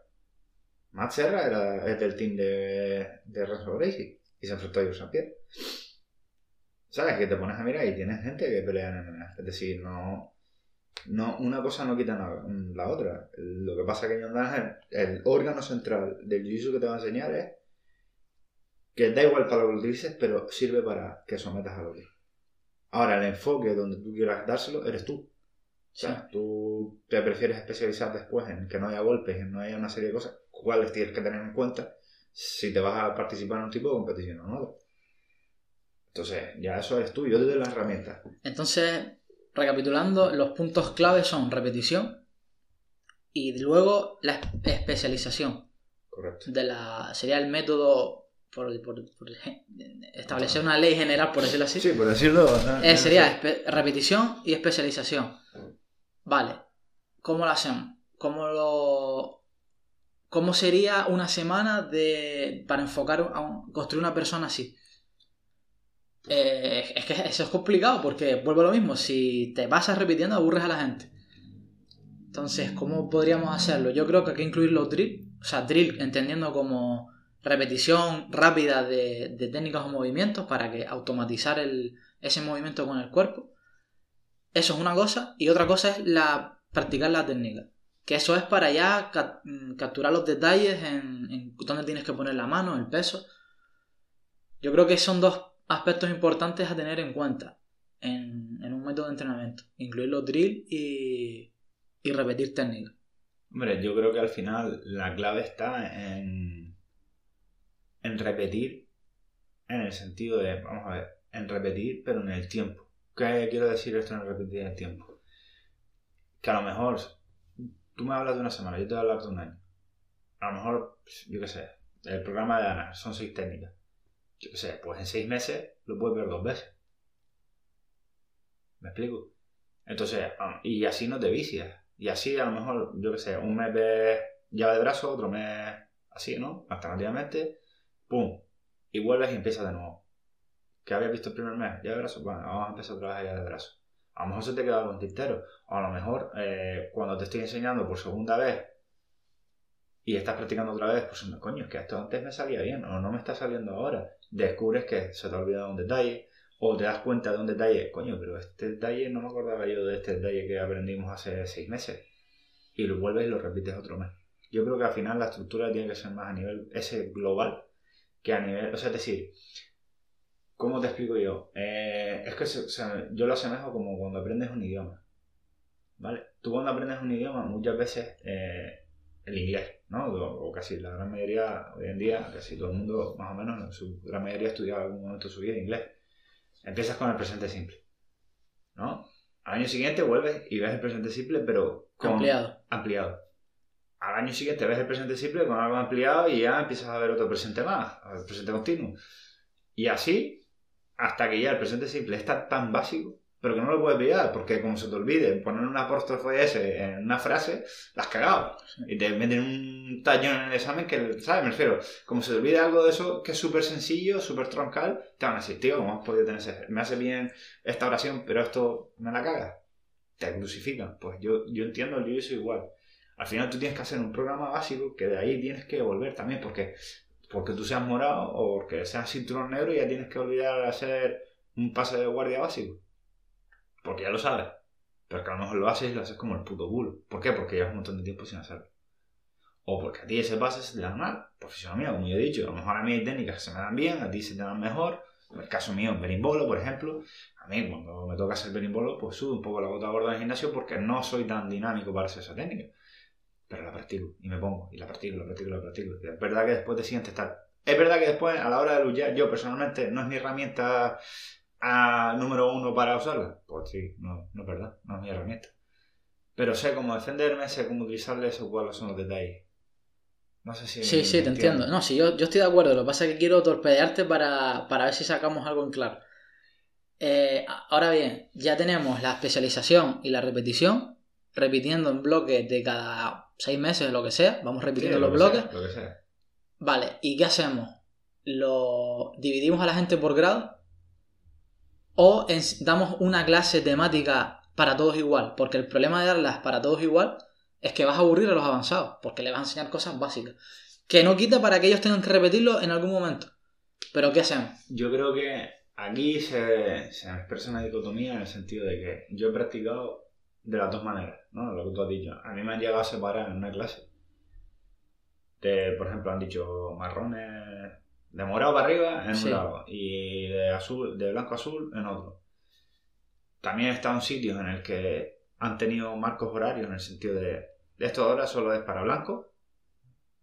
Matt Serra era, es del team de, de Renzo Gracie y se enfrentó a George St. Pierre. ¿Sabes? Que te pones a mirar y tienes gente que pelea en MMA. Es decir, no no, una cosa no quita la otra. Lo que pasa es que el órgano central del jiu que te va a enseñar es que da igual para lo que utilices, pero sirve para que sometas a lo que. Ahora, el enfoque donde tú quieras dárselo eres tú. O sea, tú te prefieres especializar después en que no haya golpes, en no haya una serie de cosas, cuáles tienes que tener en cuenta si te vas a participar en un tipo de competición o no. Entonces, ya eso eres tú, yo te doy las herramientas. Entonces, recapitulando, los puntos clave son repetición y luego la especialización. Correcto. De la, sería el método por, establecer una ley general, por decirlo así. Sí, por decirlo. Eh, sería repetición y especialización. Vale. ¿Cómo lo hacemos? ¿Cómo lo. ¿Cómo sería una semana de, para enfocar a construir una persona así? Eh, es que eso es complicado porque vuelvo a lo mismo, si te vas repitiendo aburres a la gente. Entonces, ¿cómo podríamos hacerlo? Yo creo que hay que incluir los drill, o sea, drill entendiendo como repetición rápida de, técnicas o movimientos para que automatizar ese movimiento con el cuerpo. Eso es una cosa. Y otra cosa es la, practicar la técnica. Que eso es para ya mm, capturar los detalles en, en dónde tienes que poner la mano, el peso. Yo creo que son dos aspectos importantes a tener en cuenta en, un método de entrenamiento. Incluir los drill y, repetir técnicas. Hombre, yo creo que al final la clave está en, en repetir en el sentido de, vamos a ver, en repetir pero en el tiempo. ¿Qué quiero decir esto en repetir en el tiempo? Que a lo mejor tú me hablas de una semana, yo te voy a hablar de un año. A lo mejor, yo qué sé, el programa de Ana son seis técnicas yo qué sé, pues en seis meses lo puedes ver dos veces. ¿Me explico? Entonces, ah, y así no te vicias. Y así a lo mejor, yo qué sé, un mes ves llave de brazo, otro mes así, ¿no? Alternativamente, ¡pum! Y vuelves y empiezas de nuevo. ¿Qué habías visto el primer mes? Llave de brazo, bueno, vamos a empezar otra vez llave de brazo. A lo mejor se te queda algo en tintero. O a lo mejor eh, cuando te estoy enseñando por segunda vez y estás practicando otra vez, pues coño, es que esto antes me salía bien o no me está saliendo ahora. Descubres que se te ha olvidado un detalle O te das cuenta de un detalle, coño, pero este detalle no me acordaba yo de este detalle que aprendimos hace seis meses. Y lo vuelves y lo repites otro mes. Yo creo que al final la estructura tiene que ser más a nivel ese global que a nivel. O sea, es decir, ¿cómo te explico yo? Eh, es que yo lo asemejo como cuando aprendes un idioma. ¿Vale? Tú cuando aprendes un idioma, muchas veces eh, el inglés, ¿no? O, casi la gran mayoría, hoy en día, casi todo el mundo, más o menos, su gran mayoría ha estudiado algún momento de su vida inglés. Empiezas con el presente simple, ¿no? Al año siguiente vuelves y ves el presente simple, pero con ampliado. ampliado. Al año siguiente ves el presente simple con algo ampliado y ya empiezas a ver otro presente más, el presente continuo. Y así, hasta que ya el presente simple está tan básico pero que no lo puedes pillar, porque como se te olvide poner un apóstrofe ese en una frase, la has cagado. Y te meten un tallón en el examen que, ¿sabes? Me refiero, como se te olvide algo de eso que es súper sencillo, súper troncal, te van a decir, tío, ¿cómo has podido tener ese? Me hace bien esta oración, pero esto me la caga. Te crucifican. Pues yo, yo entiendo, yo soy igual. Al final tú tienes que hacer un programa básico que de ahí tienes que volver también, porque porque tú seas morado o porque seas cinturón negro ya tienes que olvidar hacer un pase de guardia básico. Porque ya lo sabes. Pero que a lo mejor lo haces y lo haces como el puto bulo. ¿Por qué? Porque llevas un montón de tiempo sin hacerlo. O porque a ti ese pase se te da mal. Profesión mía, como yo he dicho. A lo mejor a mí hay técnicas que se me dan bien, a ti se te dan mejor. En el caso mío, berimbolo, por ejemplo. A mí, cuando me toca hacer berimbolo, pues subo un poco la gota gorda del gimnasio porque no soy tan dinámico para hacer esa técnica. Pero la practico y me pongo, y la practico, la practico, la practico. es verdad que después te sientes estar. Es verdad que después, a la hora de luchar, yo personalmente no es mi herramienta a número uno para usarla? Pues sí, no, no es verdad, no es mi herramienta. Pero sé cómo defenderme, sé cómo utilizarla, eso cuáles son los detalles. No sé si. Sí, sí, te entiendo. No, sí, yo, yo, estoy de acuerdo. Lo que pasa es que quiero torpedearte para, para ver si sacamos algo en claro. Eh, ahora bien, ya tenemos la especialización y la repetición, repitiendo en bloques de cada seis meses, lo que sea. Vamos repitiendo los bloques. lo que sea. Vale, ¿y qué hacemos? ¿Lo dividimos a la gente por grado? O damos una clase temática para todos igual, porque el problema de darlas para todos igual es que vas a aburrir a los avanzados, porque le vas a enseñar cosas básicas, que no quita para que ellos tengan que repetirlo en algún momento. Pero ¿qué hacemos? Yo creo que aquí se, se expresa una dicotomía en el sentido de que yo he practicado de las dos maneras, ¿no? Lo que tú has dicho. A mí me han llegado a separar en una clase. De, por ejemplo, han dicho marrones de morado para arriba en un lado y de azul, de blanco a azul en otro. También he estado en sitios en el que han tenido marcos horarios en el sentido de esto ahora solo es para blanco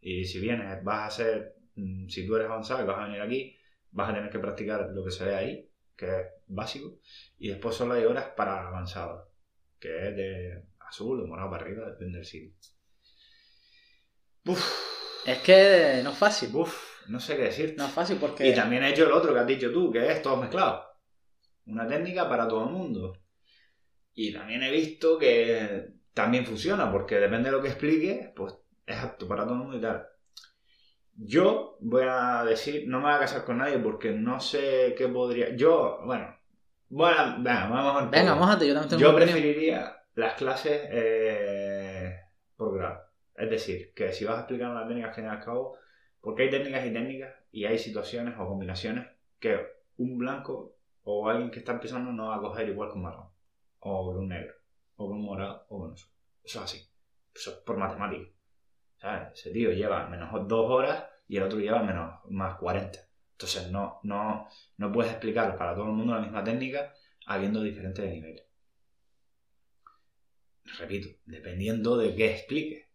y si vienes vas a ser, mm, si tú eres avanzado y vas a venir aquí, vas a tener que practicar lo que se ve ahí, que es básico, y después solo hay horas para avanzado, que es de azul o morado para arriba, depende del sitio. Es que no es fácil. Uf, no sé qué decir. No es fácil porque... Y también he hecho el otro que has dicho tú, que es todo mezclado. Una técnica para todo el mundo. Y también he visto que también funciona, porque depende de lo que explique, pues es apto para todo el mundo y tal. Yo voy a decir, no me voy a casar con nadie porque no sé qué podría. Yo, bueno, bueno, venga, vamos a Venga, mójate, yo también tengo Yo preferiría las clases eh, por grado. Es decir, que si vas a explicar una técnica, al fin y al cabo, porque hay técnicas y técnicas y hay situaciones o combinaciones que un blanco o alguien que está empezando no va a coger igual que un marrón, o que un negro, o que un morado, o con eso. Eso es así. Eso es por matemática. ¿Sabes? Ese tío lleva menos dos horas y el otro lleva menos más 40. Entonces no, no, no puedes explicar para todo el mundo la misma técnica habiendo diferentes niveles. Repito, dependiendo de qué explique.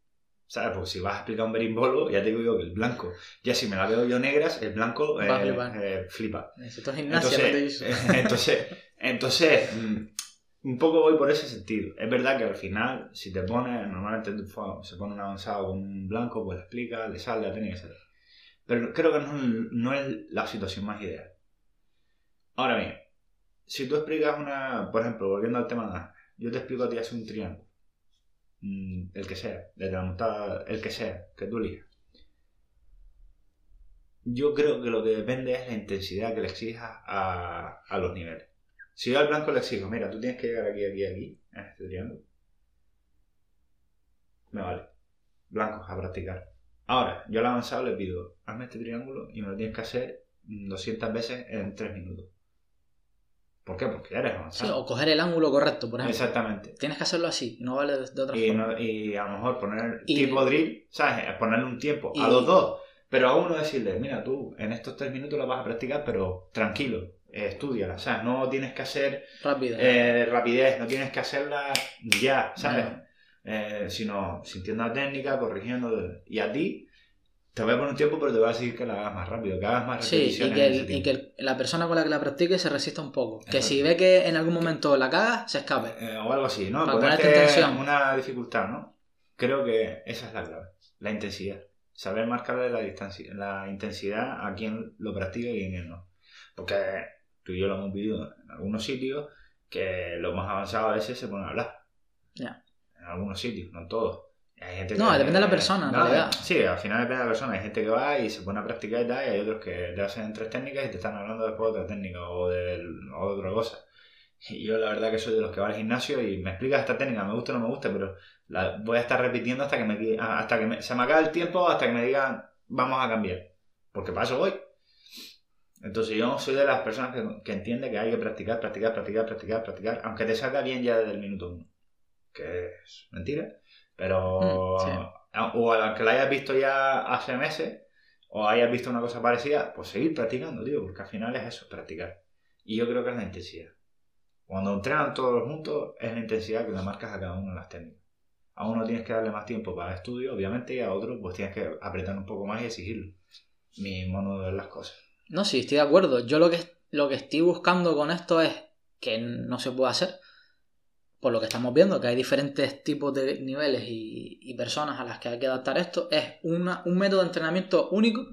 ¿Sabes? Porque si vas a explicar un berimbolo, ya te digo yo que el blanco, ya si me la veo yo negras, el blanco eh, eh, flipa. entonces, *laughs* entonces, entonces, mm, un poco voy por ese sentido. Es verdad que al final, si te pones, normalmente se pone un avanzado con un blanco, pues explica, le sale, la técnica, etc. Pero creo que no, no es la situación más ideal. Ahora bien, si tú explicas una, por ejemplo, volviendo al tema de yo te explico a ti hacer un triángulo el que sea, desde la montada, el que sea, que tú elijas. Yo creo que lo que depende es la intensidad que le exijas a, a los niveles. Si yo al blanco le exijo, mira, tú tienes que llegar aquí, aquí, aquí, en este triángulo, me vale. Blancos a practicar. Ahora, yo al avanzado le pido, hazme este triángulo y me lo tienes que hacer 200 veces en 3 minutos. ¿Por qué? Porque ya eres Sí, avanzado. o coger el ángulo correcto, por ejemplo. Exactamente. Tienes que hacerlo así, no vale de, de otra Y, forma. no- y a lo mejor poner Y- tipo drill, ¿sabes? Ponerle un tiempo a los dos. Pero a uno decirle, mira, tú en estos tres minutos lo vas a practicar, pero tranquilo, eh, estudiala, ¿sabes? No tienes que hacer eh, rapidez, no tienes que hacerla ya, ¿sabes? No. Eh, sino sintiendo la técnica, corrigiendo. Y a ti te voy a poner un tiempo, pero te voy a decir que la hagas más rápido, que hagas más Sí, y repeticiones. que, el- y que el- la persona con la que la practique se resista un poco. Que si ve que en algún momento la caga, se escape. Eh, o algo así, ¿no? Para Ponerte ponerte en tensión. una dificultad, ¿no? Creo que esa es la clave, la intensidad. Saber marcarle la, distancia, la intensidad a quien lo practica y a quien no. Porque tú y yo lo hemos vivido en algunos sitios que los más avanzados a veces se ponen a hablar. Ya. En algunos sitios, no en todos. Y hay gente No, que- depende de la persona, en No, realidad. Sí, al final depende de la persona. Hay gente que va y se pone a practicar y tal, y hay otros que te hacen tres técnicas y te están hablando después de otra técnica o de, o de otra cosa. Y yo la verdad que soy de los que va al gimnasio y me explicas esta técnica, me gusta o no me gusta, pero la voy a estar repitiendo hasta que me di- hasta que me- se me acabe el tiempo, hasta que me digan vamos a cambiar. Porque para eso voy. Entonces yo soy de las personas que, que entiende que hay que practicar, practicar, practicar, practicar, practicar, aunque te salga bien ya desde el minuto uno. Que es mentira. Pero... Mm, sí. O a que la hayas visto ya hace meses, o hayas visto una cosa parecida, pues seguir practicando, tío, porque al final es eso, practicar. Y yo creo que es la intensidad. Cuando entrenan todos juntos, es la intensidad que le marcas a cada uno de las técnicas. A uno tienes que darle más tiempo para el estudio, obviamente, y a otro pues tienes que apretar un poco más y exigirlo. Mi modo de ver las cosas. No, sí, estoy de acuerdo. Yo lo que, lo que estoy buscando con esto es que no se puede hacer. Por lo que estamos viendo, que hay diferentes tipos de niveles y, y personas a las que hay que adaptar esto, es una- un método de entrenamiento único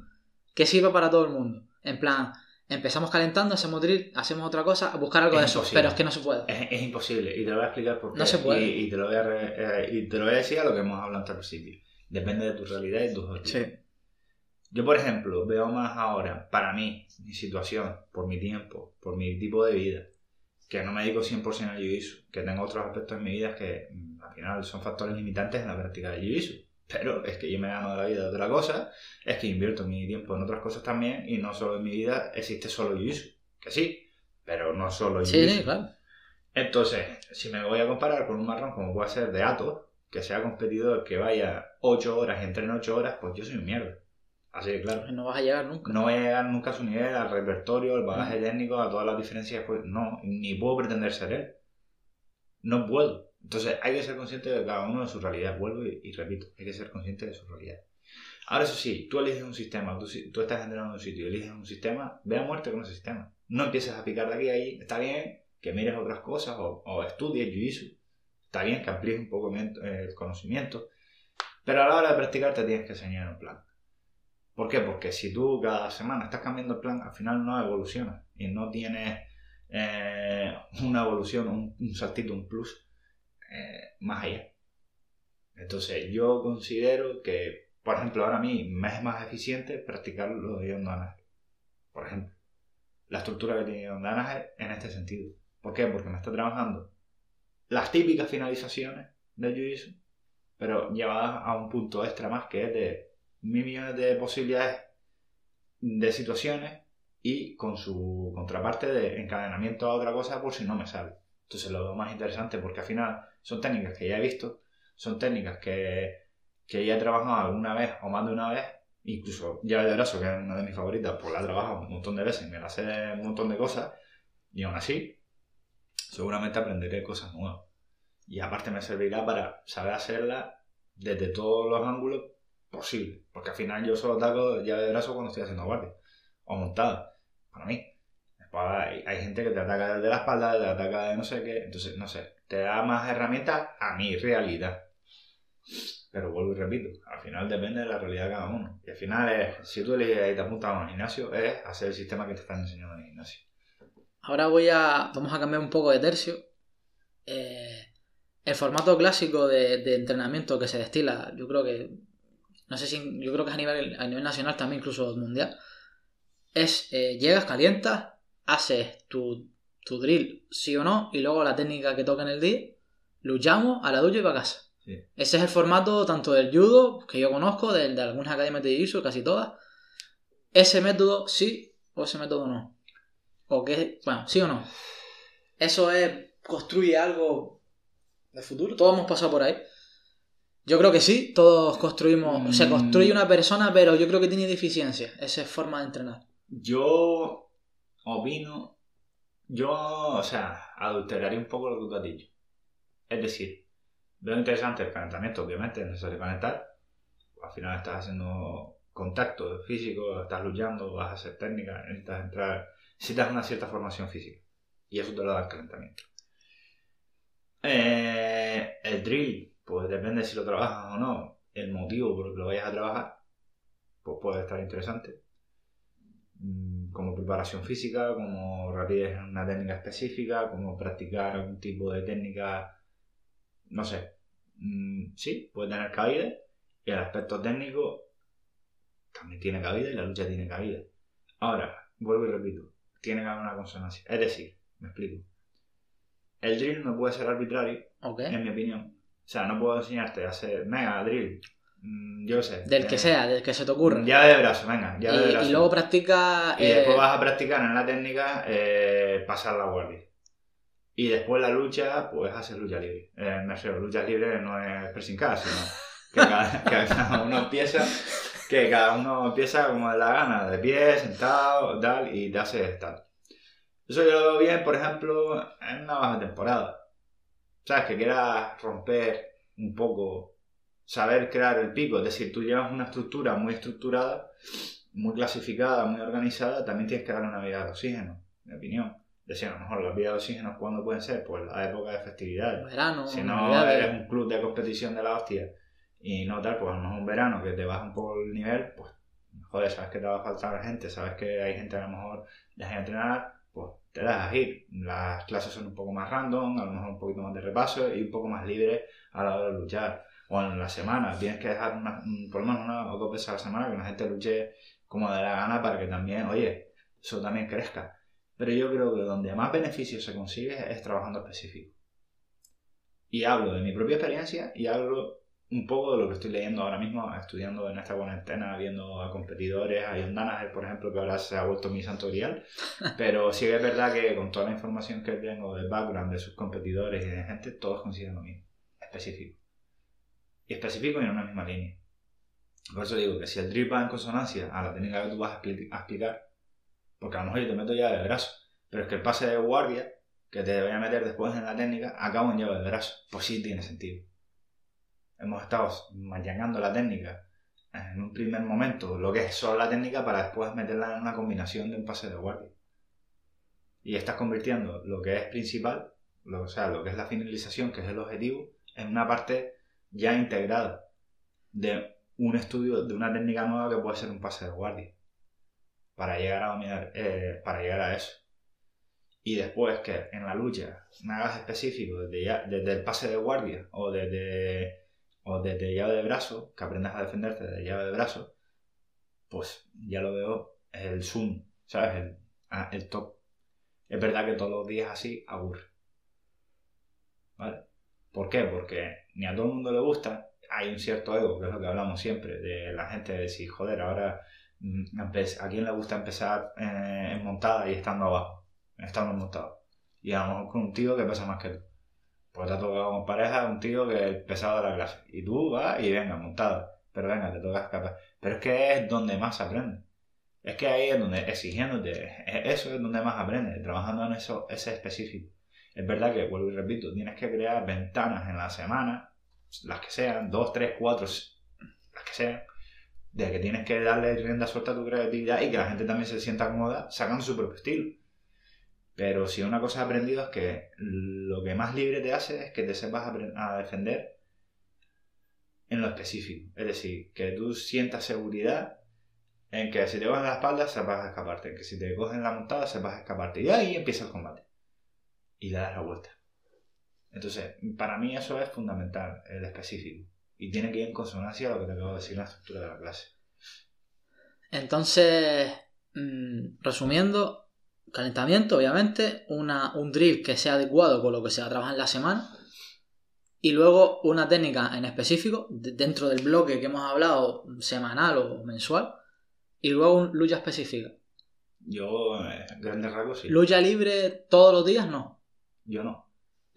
que sirve para todo el mundo. En plan, empezamos calentando, hacemos drill, hacemos otra cosa, buscar algo Es de eso, imposible. pero es que no se puede. Es, es imposible, y te lo voy a explicar por qué. No se puede. Y, y te lo voy a re- eh, y te lo voy a decir a lo que hemos hablado hasta el principio. Depende de tu realidad y tus objetivos. Yo, por ejemplo, veo más ahora, para mí, mi situación, por mi tiempo, por mi tipo de vida, que no me dedico 100% al jiu-jitsu, que tengo otros aspectos en mi vida que mm, al final son factores limitantes en la práctica del jiu-jitsu. Pero es que yo me gano de la vida de otra cosa, es que invierto mi tiempo en otras cosas también y no solo en mi vida existe solo jiu-jitsu. Que sí, pero no solo jiu-jitsu. sí, claro. Entonces, si me voy a comparar con un marrón como puede ser de Atos, que sea competidor, que vaya 8 horas y entrene 8 horas, pues yo soy un mierda. Así que claro. No vas a llegar nunca. No voy a llegar nunca a su nivel, al repertorio, al bagaje técnico, a todas las diferencias. Pues no, ni puedo pretender ser él. No puedo. Entonces hay que ser consciente de cada uno de su realidad. Vuelvo y, y repito, hay que ser consciente de su realidad. Ahora, eso sí, tú eliges un sistema, tú, tú estás entrenando en un sitio, eliges un sistema, ve a muerte con ese sistema. No empieces a picar de aquí a ahí. Está bien que mires otras cosas o, o estudies jiu-jitsu. Está bien que amplíes un poco el conocimiento. Pero a la hora de practicar te tienes que enseñar un plan. ¿Por qué? Porque si tú cada semana estás cambiando el plan, al final no evolucionas y no tienes eh, una evolución, un, saltito, un plus eh, más allá. Entonces yo considero que, por ejemplo, ahora a mí me es más eficiente practicar lo de John Danaher. Por ejemplo, la estructura que tiene John Danaher en este sentido. ¿Por qué? Porque me está trabajando las típicas finalizaciones del jiu-jitsu, pero llevadas a un punto extra más que es de mil millones de posibilidades de situaciones y con su contraparte de encadenamiento a otra cosa por si no me sale. Entonces lo más interesante porque al final son técnicas que ya he visto, son técnicas que, que ya he trabajado alguna vez o más de una vez, incluso ya de brazo, que es una de mis favoritas, pues la he trabajado un montón de veces, me la sé un montón de cosas y aún así seguramente aprenderé cosas nuevas. Y aparte me servirá para saber hacerla desde todos los ángulos posibles. Porque al final yo solo ataco llave de brazo cuando estoy haciendo guardia. O montada. Para mí. Hay, hay gente que te ataca desde la espalda, te ataca de no sé qué. Entonces, no sé. Te da más herramientas a mi realidad. Pero vuelvo y repito, al final depende de la realidad de cada uno. Y al final es, si tú eliges y te apuntas a un gimnasio, es hacer el sistema que te están enseñando en el gimnasio. Ahora voy a. Vamos a cambiar un poco de tercio. Eh, el formato clásico de, de entrenamiento que se destila, yo creo que. No sé si. Yo creo que es a nivel, a nivel nacional también, incluso mundial. Es eh, llegas, calientas, haces tu, tu drill sí o no, y luego la técnica que toca en el día, luchamos a la ducha y para casa. Sí. Ese es el formato tanto del judo, que yo conozco, de, de algunas academias de jiu casi todas. Ese método sí o ese método no. O qué, bueno, sí o no. eso es, construye algo de futuro. Todos hemos pasado por ahí. Yo creo que sí, todos construimos, se Mm. construye una persona, pero yo creo que tiene deficiencias. Esa es forma de entrenar. Yo opino, yo, o sea, adulteraría un poco lo que tú has dicho. Es decir, veo interesante el calentamiento, obviamente, es necesario calentar. Al final estás haciendo contacto físico, estás luchando, vas a hacer técnica, necesitas entrar, necesitas una cierta formación física. Y eso te lo da el calentamiento. Eh, el drill, pues depende si lo trabajas o no. El motivo por el que lo vayas a trabajar, pues puede estar interesante mm, como preparación física, como rapidez en una técnica específica, como practicar algún tipo de técnica, no sé, Mm, sí, puede tener cabida y el aspecto técnico también tiene cabida y la lucha tiene cabida. Ahora, vuelvo y repito, tiene que haber una consonancia. Es decir, me explico. El drill no puede ser arbitrario, en mi opinión. O sea, no puedo enseñarte a hacer mega drill, mm, yo sé. Del que eh, sea, del que se te ocurra. Llave de brazo, venga, de y, brazo. y luego practica. Y eh, después vas a practicar en la técnica eh, pasar la guardia. Y después la lucha, pues haces lucha libre. Me refiero, lucha libre no es pressing car, sino *laughs* que cada, que cada uno empieza, que cada uno empieza como de la gana, de pie, sentado, tal, y te hace tal. Eso yo lo veo bien, por ejemplo, en una baja temporada. ¿Sabes? Que quieras romper un poco, saber crear el pico. Es decir, tú llevas una estructura muy estructurada, muy clasificada, muy organizada, también tienes que darle una vida de oxígeno, mi opinión. Decía, a lo mejor las vías de oxígeno, ¿cuándo pueden ser? Pues la época de festividades. verano, Si no eres un club de competición de la hostia y no tal, pues a lo mejor un verano que te baja un poco el nivel, pues joder, sabes que te va a faltar gente, sabes que hay gente a lo mejor deja de entrenar, pues te dejas ir. Las clases son un poco más random, a lo mejor un poquito más de repaso y un poco más libre a la hora de luchar. O en la semana, tienes que dejar por lo menos una o dos veces a la semana que la gente luche como de la gana para que también, oye, eso también crezca. Pero yo creo que donde más beneficio se consigue es trabajando específico. Y hablo de mi propia experiencia y hablo un poco de lo que estoy leyendo ahora mismo, estudiando en esta cuarentena, viendo a competidores, a John Danaher, por ejemplo, que ahora se ha vuelto mi santo grial. *laughs* Pero sí que es verdad que con toda la información que tengo del background de sus competidores y de gente, todos consiguen lo mismo, específico. Y específico y en una misma línea. Por eso digo que si el drip va en consonancia a la técnica que tú vas a, expli- a explicar, porque a lo mejor yo te meto llave de brazo, pero es que el pase de guardia que te voy a meter después en la técnica acabo en llave de brazo. Pues sí tiene sentido. Hemos estado machacando la técnica en un primer momento, lo que es solo la técnica, para después meterla en una combinación de un pase de guardia. Y estás convirtiendo lo que es principal, lo, o sea, lo que es la finalización, que es el objetivo, en una parte ya integrada de un estudio de una técnica nueva que puede ser un pase de guardia para llegar a dominar, eh, para llegar a eso. Y después que en la lucha me hagas específico desde, ya- desde el pase de guardia o desde, o desde llave de brazo, que aprendas a defenderte de llave de brazo, pues ya lo veo el zoom, ¿sabes? El, ah, el top. Es verdad que todos los días así aburre. ¿Vale? ¿Por qué? Porque ni a todo el mundo le gusta. Hay un cierto ego, que es lo que hablamos siempre, de la gente de decir, joder, ahora mm, a quién le gusta empezar eh, en montada y estando abajo, estando montado. Y a lo mejor con un tío que pesa más que tú. Pues te ha tocado con pareja un tío que es pesado de la clase. Y tú vas y venga, montada. Pero venga, te toca escapar. Pero es que es donde más se aprende. Es que ahí es donde, exigiéndote, eso es donde más aprendes, trabajando en eso, ese específico. Es verdad que, vuelvo y repito, tienes que crear ventanas en la semana, las que sean, dos, tres, cuatro, las que sean, de que tienes que darle rienda suelta a tu creatividad y que la gente también se sienta cómoda sacando su propio estilo. Pero si una cosa he aprendido es que lo que más libre te hace es que te sepas a defender en lo específico. Es decir, que tú sientas seguridad en que si te cogen la espalda sepas escaparte, que si te cogen la montada sepas escaparte. Y ahí empieza el combate. Y le das la vuelta. Entonces, para mí eso es fundamental, el específico. Y tiene que ir en consonancia a lo que te acabo de decir en la estructura de la clase. Entonces, mm, resumiendo, calentamiento, obviamente, una, un drill que sea adecuado con lo que se va a trabajar en la semana, y luego una técnica en específico, de- dentro del bloque que hemos hablado, semanal o mensual, y luego un- lucha específica. Yo, eh, grandes rasgos, sí. Lucha libre todos los días, no. Yo no.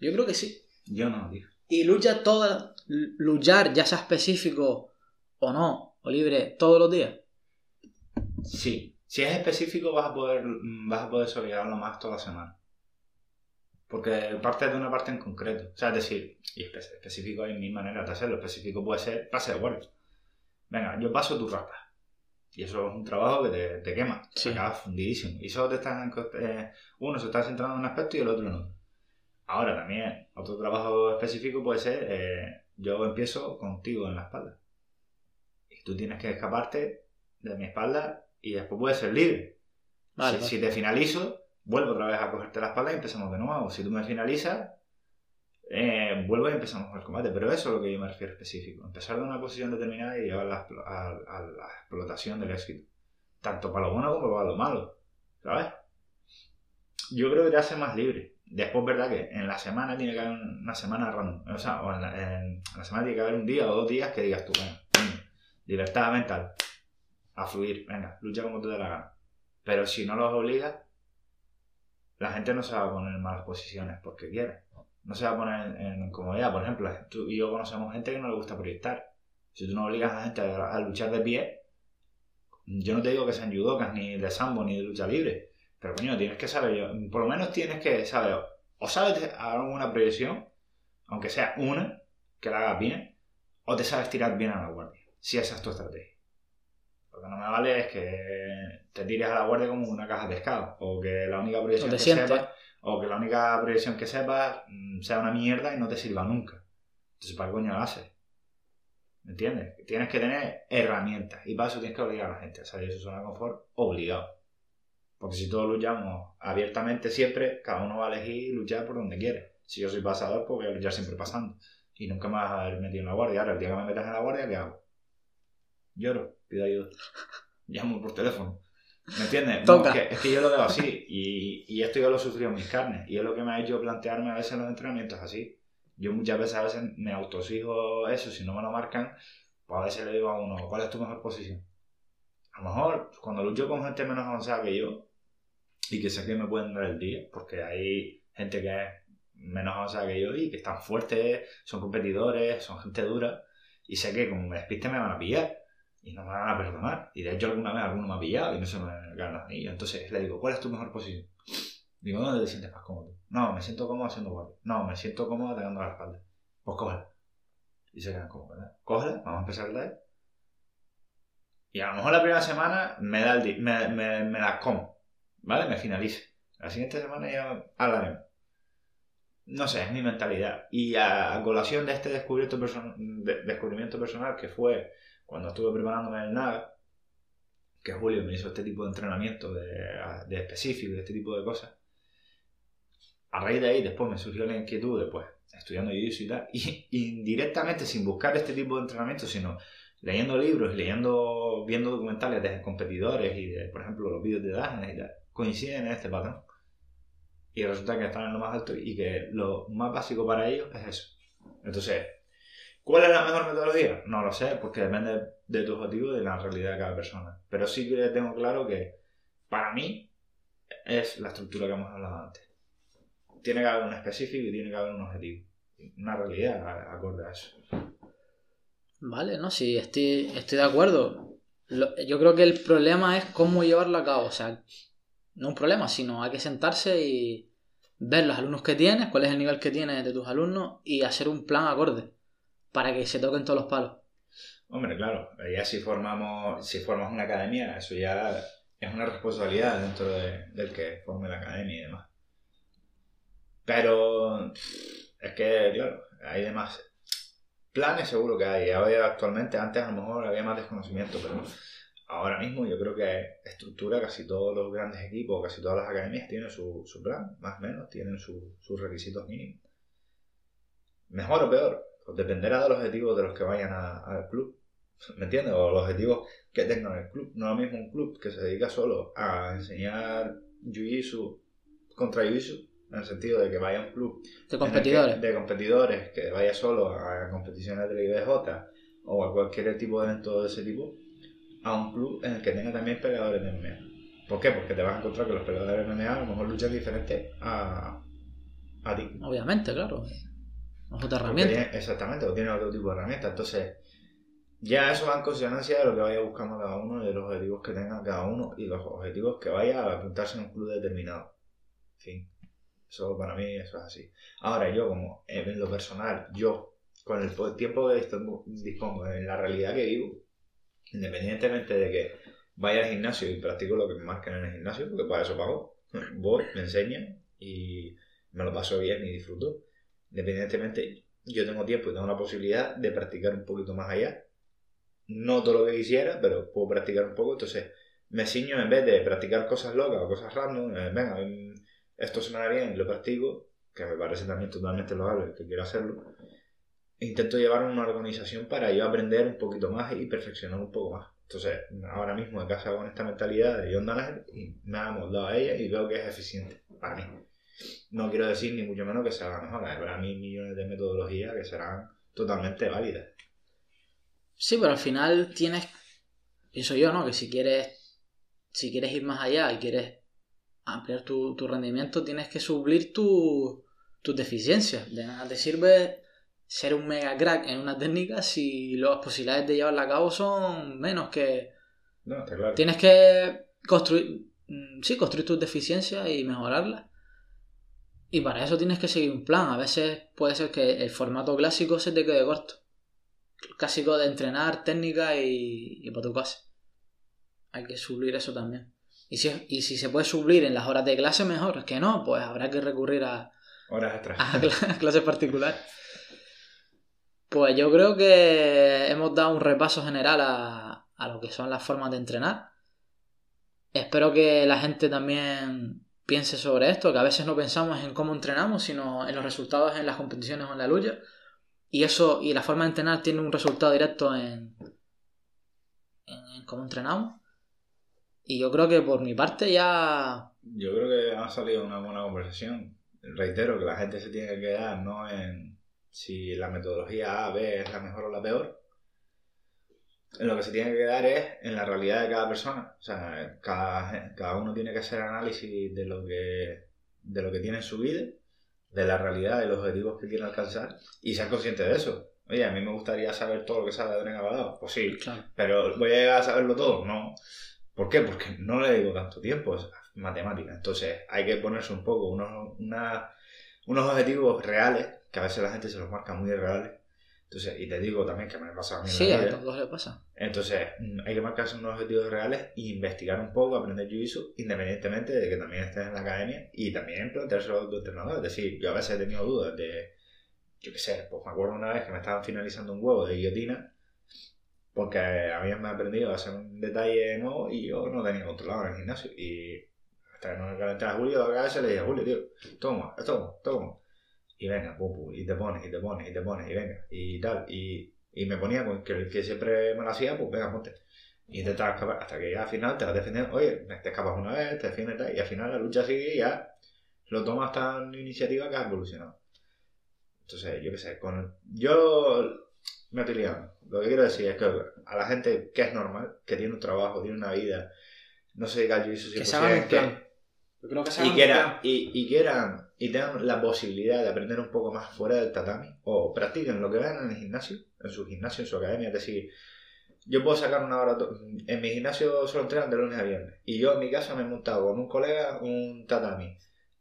Yo creo que sí. Yo no, tío. Y lucha toda, luchar, ya sea específico o no, o libre, todos los días. Sí. Si es específico vas a poder, vas a poder sobrellevarlo más toda la semana. Porque parte de una parte en concreto. O sea, es decir, y espe- específico hay mil maneras de hacerlo. Específico puede ser pase de guardia. Venga, yo paso tu rapa. Y eso es un trabajo que te, te quema. Sí. Acabas fundidísimo. Y solo te están, eh, uno se está centrando en un aspecto y el otro en otro. Ahora también, otro trabajo específico puede ser, eh, yo empiezo contigo en la espalda. Y tú tienes que escaparte de mi espalda y después puedes ser libre. Vale, si, vale. si te finalizo, vuelvo otra vez a cogerte la espalda y empezamos de nuevo. Si tú me finalizas, eh, vuelvo y empezamos el combate. Pero eso es lo que yo me refiero específico. Empezar de una posición determinada y llevarla a, a- a la explotación del éxito. Tanto para lo bueno como para lo malo. ¿Sabes? Yo creo que te hace más libre. Después, verdad que en la semana tiene que haber una semana random. O sea, o en, la, en la semana tiene que haber un día o dos días que digas tú, coño, libertad mental. A fluir, venga, lucha como te dé la gana. Pero si no los obligas, la gente no se va a poner en malas posiciones porque quiere. No se va a poner en, incomodidad. Por ejemplo, tú y yo conocemos gente que no le gusta proyectar. Si tú no obligas a la gente a, luchar de pie, yo no te digo que sean judocas, ni de sambo, ni de lucha libre. Pero coño, tienes que saber, yo- por lo menos tienes que saber, o sabes hacer una proyección, aunque sea una, que la hagas bien, o te sabes tirar bien a la guardia, si esa es tu estrategia. Lo que no me vale es que te tires a la guardia como una caja de pescado, o que la única proyección que sientes. sepas, o que la única proyección que sepas mm, sea una mierda y no te sirva nunca. Entonces, ¿para qué coño la haces? ¿Me entiendes? Tienes que tener herramientas y para eso tienes que obligar a la gente a salir de su zona de confort obligado. Porque si todos luchamos abiertamente siempre, cada uno va a elegir luchar por donde quiere. Si yo soy pasador, pues voy a luchar siempre pasando. Y nunca me vas a haber metido en la guardia. Ahora, el día que me metas en la guardia, ¿qué hago? Lloro, pido ayuda. Llamo por teléfono. ¿Me entiendes? No, es, que, es que yo lo veo así. Y, y esto yo lo he sufrido en mis carnes. Y es lo que me ha hecho plantearme a veces los entrenamientos así. Yo muchas veces a veces me autosigo eso. Si no me lo marcan, pues a veces le digo a uno, ¿cuál es tu mejor posición? A lo mejor cuando lucho con gente menos avanzada que yo y que sé que me pueden dar el día, porque hay gente que es menos avanzada que yo y que están fuertes, son competidores, son gente dura y sé que como me despiste me van a pillar y no me van a perdonar. Y de hecho alguna vez alguno me ha pillado y no se me ganan los anillos. Entonces le digo, ¿cuál es tu mejor posición? Digo, ¿dónde te sientes más cómodo? No, me siento cómodo haciendo guardia. No, me siento cómodo atacando a la espalda. Pues cógela. Y se quedan como, ¿verdad? Cógela, vamos a empezar de ahí. Y a lo mejor la primera semana me da el me, me, me la como, ¿vale? Me finalice. La siguiente semana ya hablaremos. No sé, es mi mentalidad. Y a, a colación de este descubrimiento, person- de- descubrimiento personal que fue cuando estuve preparándome en el NAGA, que Julio me hizo este tipo de entrenamiento de, de específico y este tipo de cosas. A raíz de ahí después me surgió la inquietud de pues estudiando jiu-jitsu y tal, y *laughs* indirectamente sin buscar este tipo de entrenamiento, sino leyendo libros leyendo, viendo documentales de competidores y de, por ejemplo, los vídeos de Dagner y tal, coinciden en este patrón. Y resulta que están en lo más alto y que lo más básico para ellos es eso. Entonces, ¿cuál es la mejor metodología? No lo sé, porque depende de tu objetivo y de la realidad de cada persona. Pero sí que tengo claro que para mí es la estructura que hemos hablado antes. Tiene que haber un específico y tiene que haber un objetivo. Una realidad acorde a eso. Vale, no, sí, estoy, estoy de acuerdo. Yo creo que el problema es cómo llevarlo a cabo. O sea, no un problema, sino hay que sentarse y ver los alumnos que tienes, cuál es el nivel que tienes de tus alumnos y hacer un plan acorde para que se toquen todos los palos. Hombre, claro, ya si formamos, si formas una academia, eso ya es una responsabilidad dentro de- del que forme la academia y demás. Pero es que, claro, hay demás. Planes seguro que hay. Ahora actualmente, antes a lo mejor había más desconocimiento, pero ahora mismo yo creo que estructura casi todos los grandes equipos, casi todas las academias tienen su, su plan, más o menos, tienen su- sus requisitos mínimos. Mejor o peor, pues dependerá de los objetivos de los que vayan al club. ¿Me entiendes? O los objetivos que tengan el club. No es lo mismo un club que se dedica solo a enseñar Jiu-Jitsu contra Jiu-Jitsu, en el sentido de que vaya a un club De el que- competidores. de competidores que vaya solo a competiciones de la IBJ o a cualquier tipo de evento de ese tipo, a un club en el que tenga también peleadores de MMA. ¿Por qué? Porque te vas a encontrar que los peleadores de MMA a lo mejor luchan diferente a, a ti. Obviamente, claro. Es otra herramienta. tiene- exactamente, o tiene otro tipo de herramientas. Entonces, ya eso va en consonancia de lo que vaya buscando cada uno, de los objetivos que tenga cada uno y los objetivos que vaya a apuntarse en un club determinado. En fin, eso para mí eso es así. Ahora, yo como en lo personal, yo con el po- tiempo que dispongo, en la realidad que vivo, independientemente de que vaya al gimnasio y practico lo que me marquen en el gimnasio, porque para eso pago, *laughs* voy, me enseñan y me lo paso bien y disfruto. Independientemente, yo tengo tiempo y tengo la posibilidad de practicar un poquito más allá. No todo lo que quisiera, pero puedo practicar un poco. Entonces, me ciño en vez de practicar cosas locas o cosas random. venga, esto suena bien, lo practico, que me parece también totalmente loable, que quiero hacerlo. Intento llevar una organización para yo aprender un poquito más y perfeccionar un poco más. Entonces, ahora mismo en casa con esta mentalidad de John Danaher y me ha moldado a ella y veo que es eficiente para mí. No quiero decir ni mucho menos que sea la mejor. Habrá mil millones de metodologías que serán totalmente válidas. Sí, pero al final tienes, pienso yo, ¿no? Que si quieres, si quieres ir más allá y quieres ampliar tu, tu rendimiento, tienes que suplir tu- tus deficiencias. De nada te sirve ser un mega crack en una técnica si las posibilidades de llevarla a cabo son menos que... No, está claro. Tienes que construir, mm, sí, construir tus deficiencias y mejorarlas. Y para eso tienes que seguir un plan. A veces puede ser que el formato clásico se te quede corto. El clásico de entrenar, técnica y, y para tu casa. Hay que suplir eso también. Y si, y si se puede suplir en las horas de clase, mejor. Es que no, pues habrá que recurrir a, Horas extras. a cla- clases particulares. Pues yo creo que hemos dado un repaso general a, a lo que son las formas de entrenar. Espero que la gente también piense sobre esto, que a veces no pensamos en cómo entrenamos, sino en los resultados en las competiciones o en la lucha. Y eso, y la forma de entrenar tiene un resultado directo en, cómo entrenamos. Y yo creo que por mi parte ya Yo creo que ha salido una buena conversación. Reitero que la gente se tiene que quedar no en si la metodología A, B es la mejor o la peor. Lo que se tiene que quedar es en la realidad de cada persona. O sea, cada, cada uno tiene que hacer análisis de lo que de lo que tiene en su vida, de la realidad, de los objetivos que quiere alcanzar y ser consciente de eso. Oye, a mí me gustaría saber todo lo que sabe Adrián Abadao. Pues sí, claro, pero voy a llegar a saberlo todo, no. ¿Por qué? Porque no le digo tanto tiempo, es matemática. Entonces hay que ponerse un poco unos, una- unos objetivos reales, que a veces la gente se los marca muy reales. Entonces, y te digo también que me pasa a mí sí, la a todos les pasa. Entonces, mm, hay que marcarse unos objetivos reales e investigar un poco, aprender jiu-jitsu, independientemente de que también estés en la academia y también planteárselo a tu entrenador. Es decir, yo a veces he tenido dudas de, yo qué sé, pues me acuerdo una vez que me estaban finalizando un huevo de guillotina porque habían aprendido a hacer un detalle nuevo y yo no tenía controlado en el gimnasio. Y hasta que no me calenté a Julio, a veces le dije, Julio, tío, toma, toma, toma. Y venga, pum, pum, y te pones, y te pones, y te pones, y venga, y tal. Y, y me ponía con que el que siempre me lo hacía, pues venga, ponte. Y intentas escapar hasta que ya al final te vas defendiendo, oye, te escapas una vez, te defiendes tal, y al final la lucha sigue y ya lo tomas tan iniciativa que has evolucionado. Entonces, yo qué sé, con yo me estoy liando. Lo que quiero decir es que a la gente que es normal, que tiene un trabajo, tiene una vida, no se dedica al jiu-jitsu Que se 100%, hagan un que- plan. Yo creo que se y hagan quieran, plan. y, y quieran y tengan la posibilidad de aprender un poco más fuera del tatami o practiquen lo que vean en el gimnasio, en su gimnasio, en su academia, es decir, yo puedo sacar una hora, en mi gimnasio solo entrenan de lunes a viernes y yo en mi casa me he montado con un colega un tatami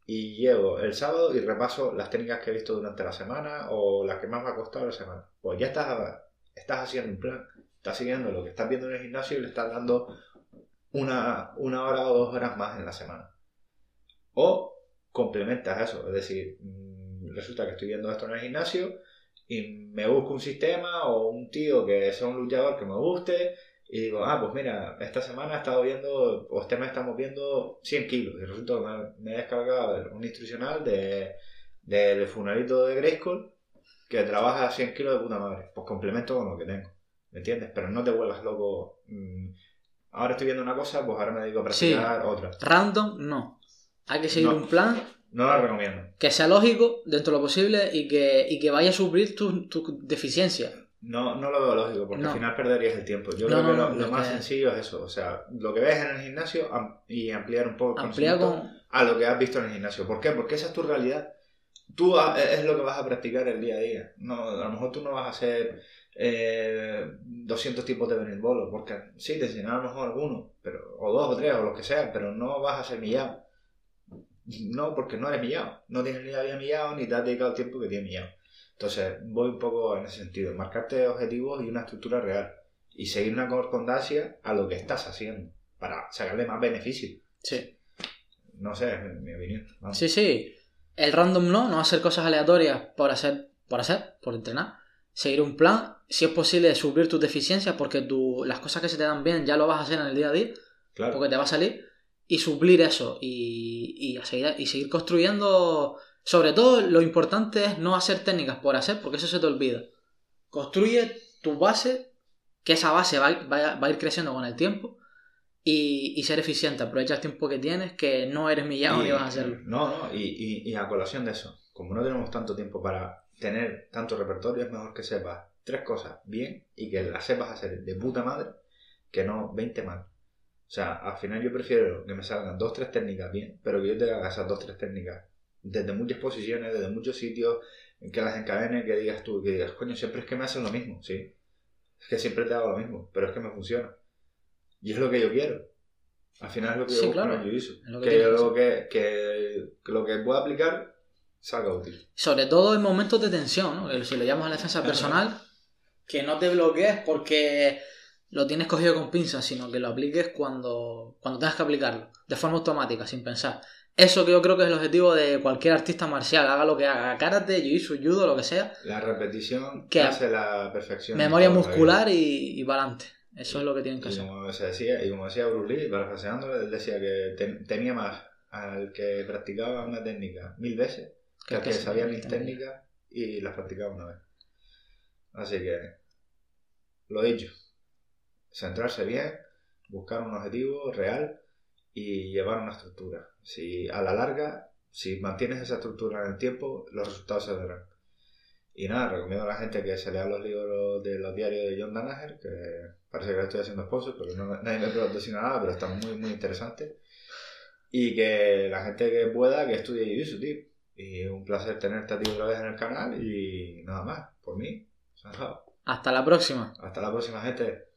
y llevo el sábado y repaso las técnicas que he visto durante la semana o las que más me ha costado la semana. Pues ya estás, estás haciendo un plan, estás siguiendo lo que estás viendo en el gimnasio y le estás dando una, una hora o dos horas más en la semana. O complementas eso, es decir, mm, resulta que estoy viendo esto en el gimnasio y me busco un sistema o un tío que sea un luchador que me guste y digo, ah, pues mira, esta semana he estado viendo, o este mes estamos viendo 100 kilos y resulta que me, me he descargado un instruccional de, del funalito de Grayskull que trabaja 100 kilos de puta madre. Pues complemento con lo que tengo, ¿me entiendes? Pero no te vuelvas loco. mm, Ahora estoy viendo una cosa, pues ahora me dedico a practicar otra. Random, no. Hay que seguir No. un plan No la recomiendo. que sea lógico dentro de lo posible y que, y que vaya a suplir tus tu deficiencias. No, no lo veo lógico, porque No. al final perderías el tiempo. Yo No, creo que lo, lo más que- sencillo es eso. O sea, lo que ves en el gimnasio y ampliar un poco el con. a lo que has visto en el gimnasio. ¿Por qué? Porque esa es tu realidad. tú a- es lo que vas a practicar el día a día. No, a lo mejor tú no vas a hacer eh, 200 tipos de berimbolo, porque sí, te enseñarán a lo mejor algunos, pero, o dos o tres, o los que sean, pero no vas a ser millado. No, porque no eres millado. No tienes ni había millado ni te has dedicado el tiempo que tienes millado. Entonces, voy un poco en ese sentido. Marcarte objetivos y una estructura real. Y seguir una concordancia a lo que estás haciendo. Para sacarle más beneficio. Sí. No sé, es mi, mi opinión. Vamos. Sí, sí. El random no, no hacer cosas aleatorias por hacer, por hacer, por entrenar. Seguir un plan, si es posible, suplir tus deficiencias, porque tú, las cosas que se te dan bien ya lo vas a hacer en el día a día, Claro. porque te va a salir, y suplir eso, y, y, a seguir, y seguir construyendo. Sobre todo, lo importante es no hacer técnicas por hacer, porque eso se te olvida. Construye tu base, que esa base va, a- va a- va a ir creciendo con el tiempo, y, y ser eficiente. Aprovecha el tiempo que tienes, que no eres millado Y- ni vas a hacerlo. No, no, y, y, y a colación de eso, como no tenemos tanto tiempo para tener tanto repertorio, es mejor que sepas tres cosas bien y que las sepas hacer de puta madre que no 20 mal. O sea, al final yo prefiero que me salgan dos tres técnicas bien, pero que yo te haga esas dos tres técnicas desde muchas posiciones, desde muchos sitios, que las encadene, que digas tú, que digas, coño, siempre es que me hacen lo mismo, sí. Es que siempre te hago lo mismo, pero es que me funciona. Y es lo que yo quiero. Al final es lo que yo Sí, claro. Es lo que Que, que lo que, que, que lo que pueda aplicar salga útil. Sobre todo en momentos de tensión, ¿no? Que Si lo llamas a la defensa personal, que no te bloquees porque lo tienes cogido con pinzas, sino que lo apliques cuando, cuando tengas que aplicarlo, de forma automática, sin pensar. Eso que yo creo que es el objetivo de cualquier artista marcial, haga lo que haga, karate, jiu-jitsu, judo, lo que sea, La repetición ¿Qué? hace la perfección. memoria muscular y, y para adelante. Eso es lo que tienen que Y hacer. como se decía, y como decía Bruce Lee, parafraseándole, él decía que ten- tenía más al que practicaba una técnica mil veces que al que sabía mil que- técnicas y las practicaba una vez. Así que, lo dicho, centrarse bien, buscar un objetivo real y llevar una estructura. Si a la larga, si mantienes esa estructura en el tiempo, los resultados se verán. Y nada, recomiendo a la gente que se lea los libros de los diarios de John Danaher, que parece que le estoy haciendo sponsor, pero no, nadie me patrocina nada, pero están muy, muy interesantes. Y que la gente que pueda, que estudie Jiu-Jitsu, tío. Y un placer tenerte a ti otra vez en el canal y nada más, por mí. Hasta la próxima. Hasta la próxima, gente.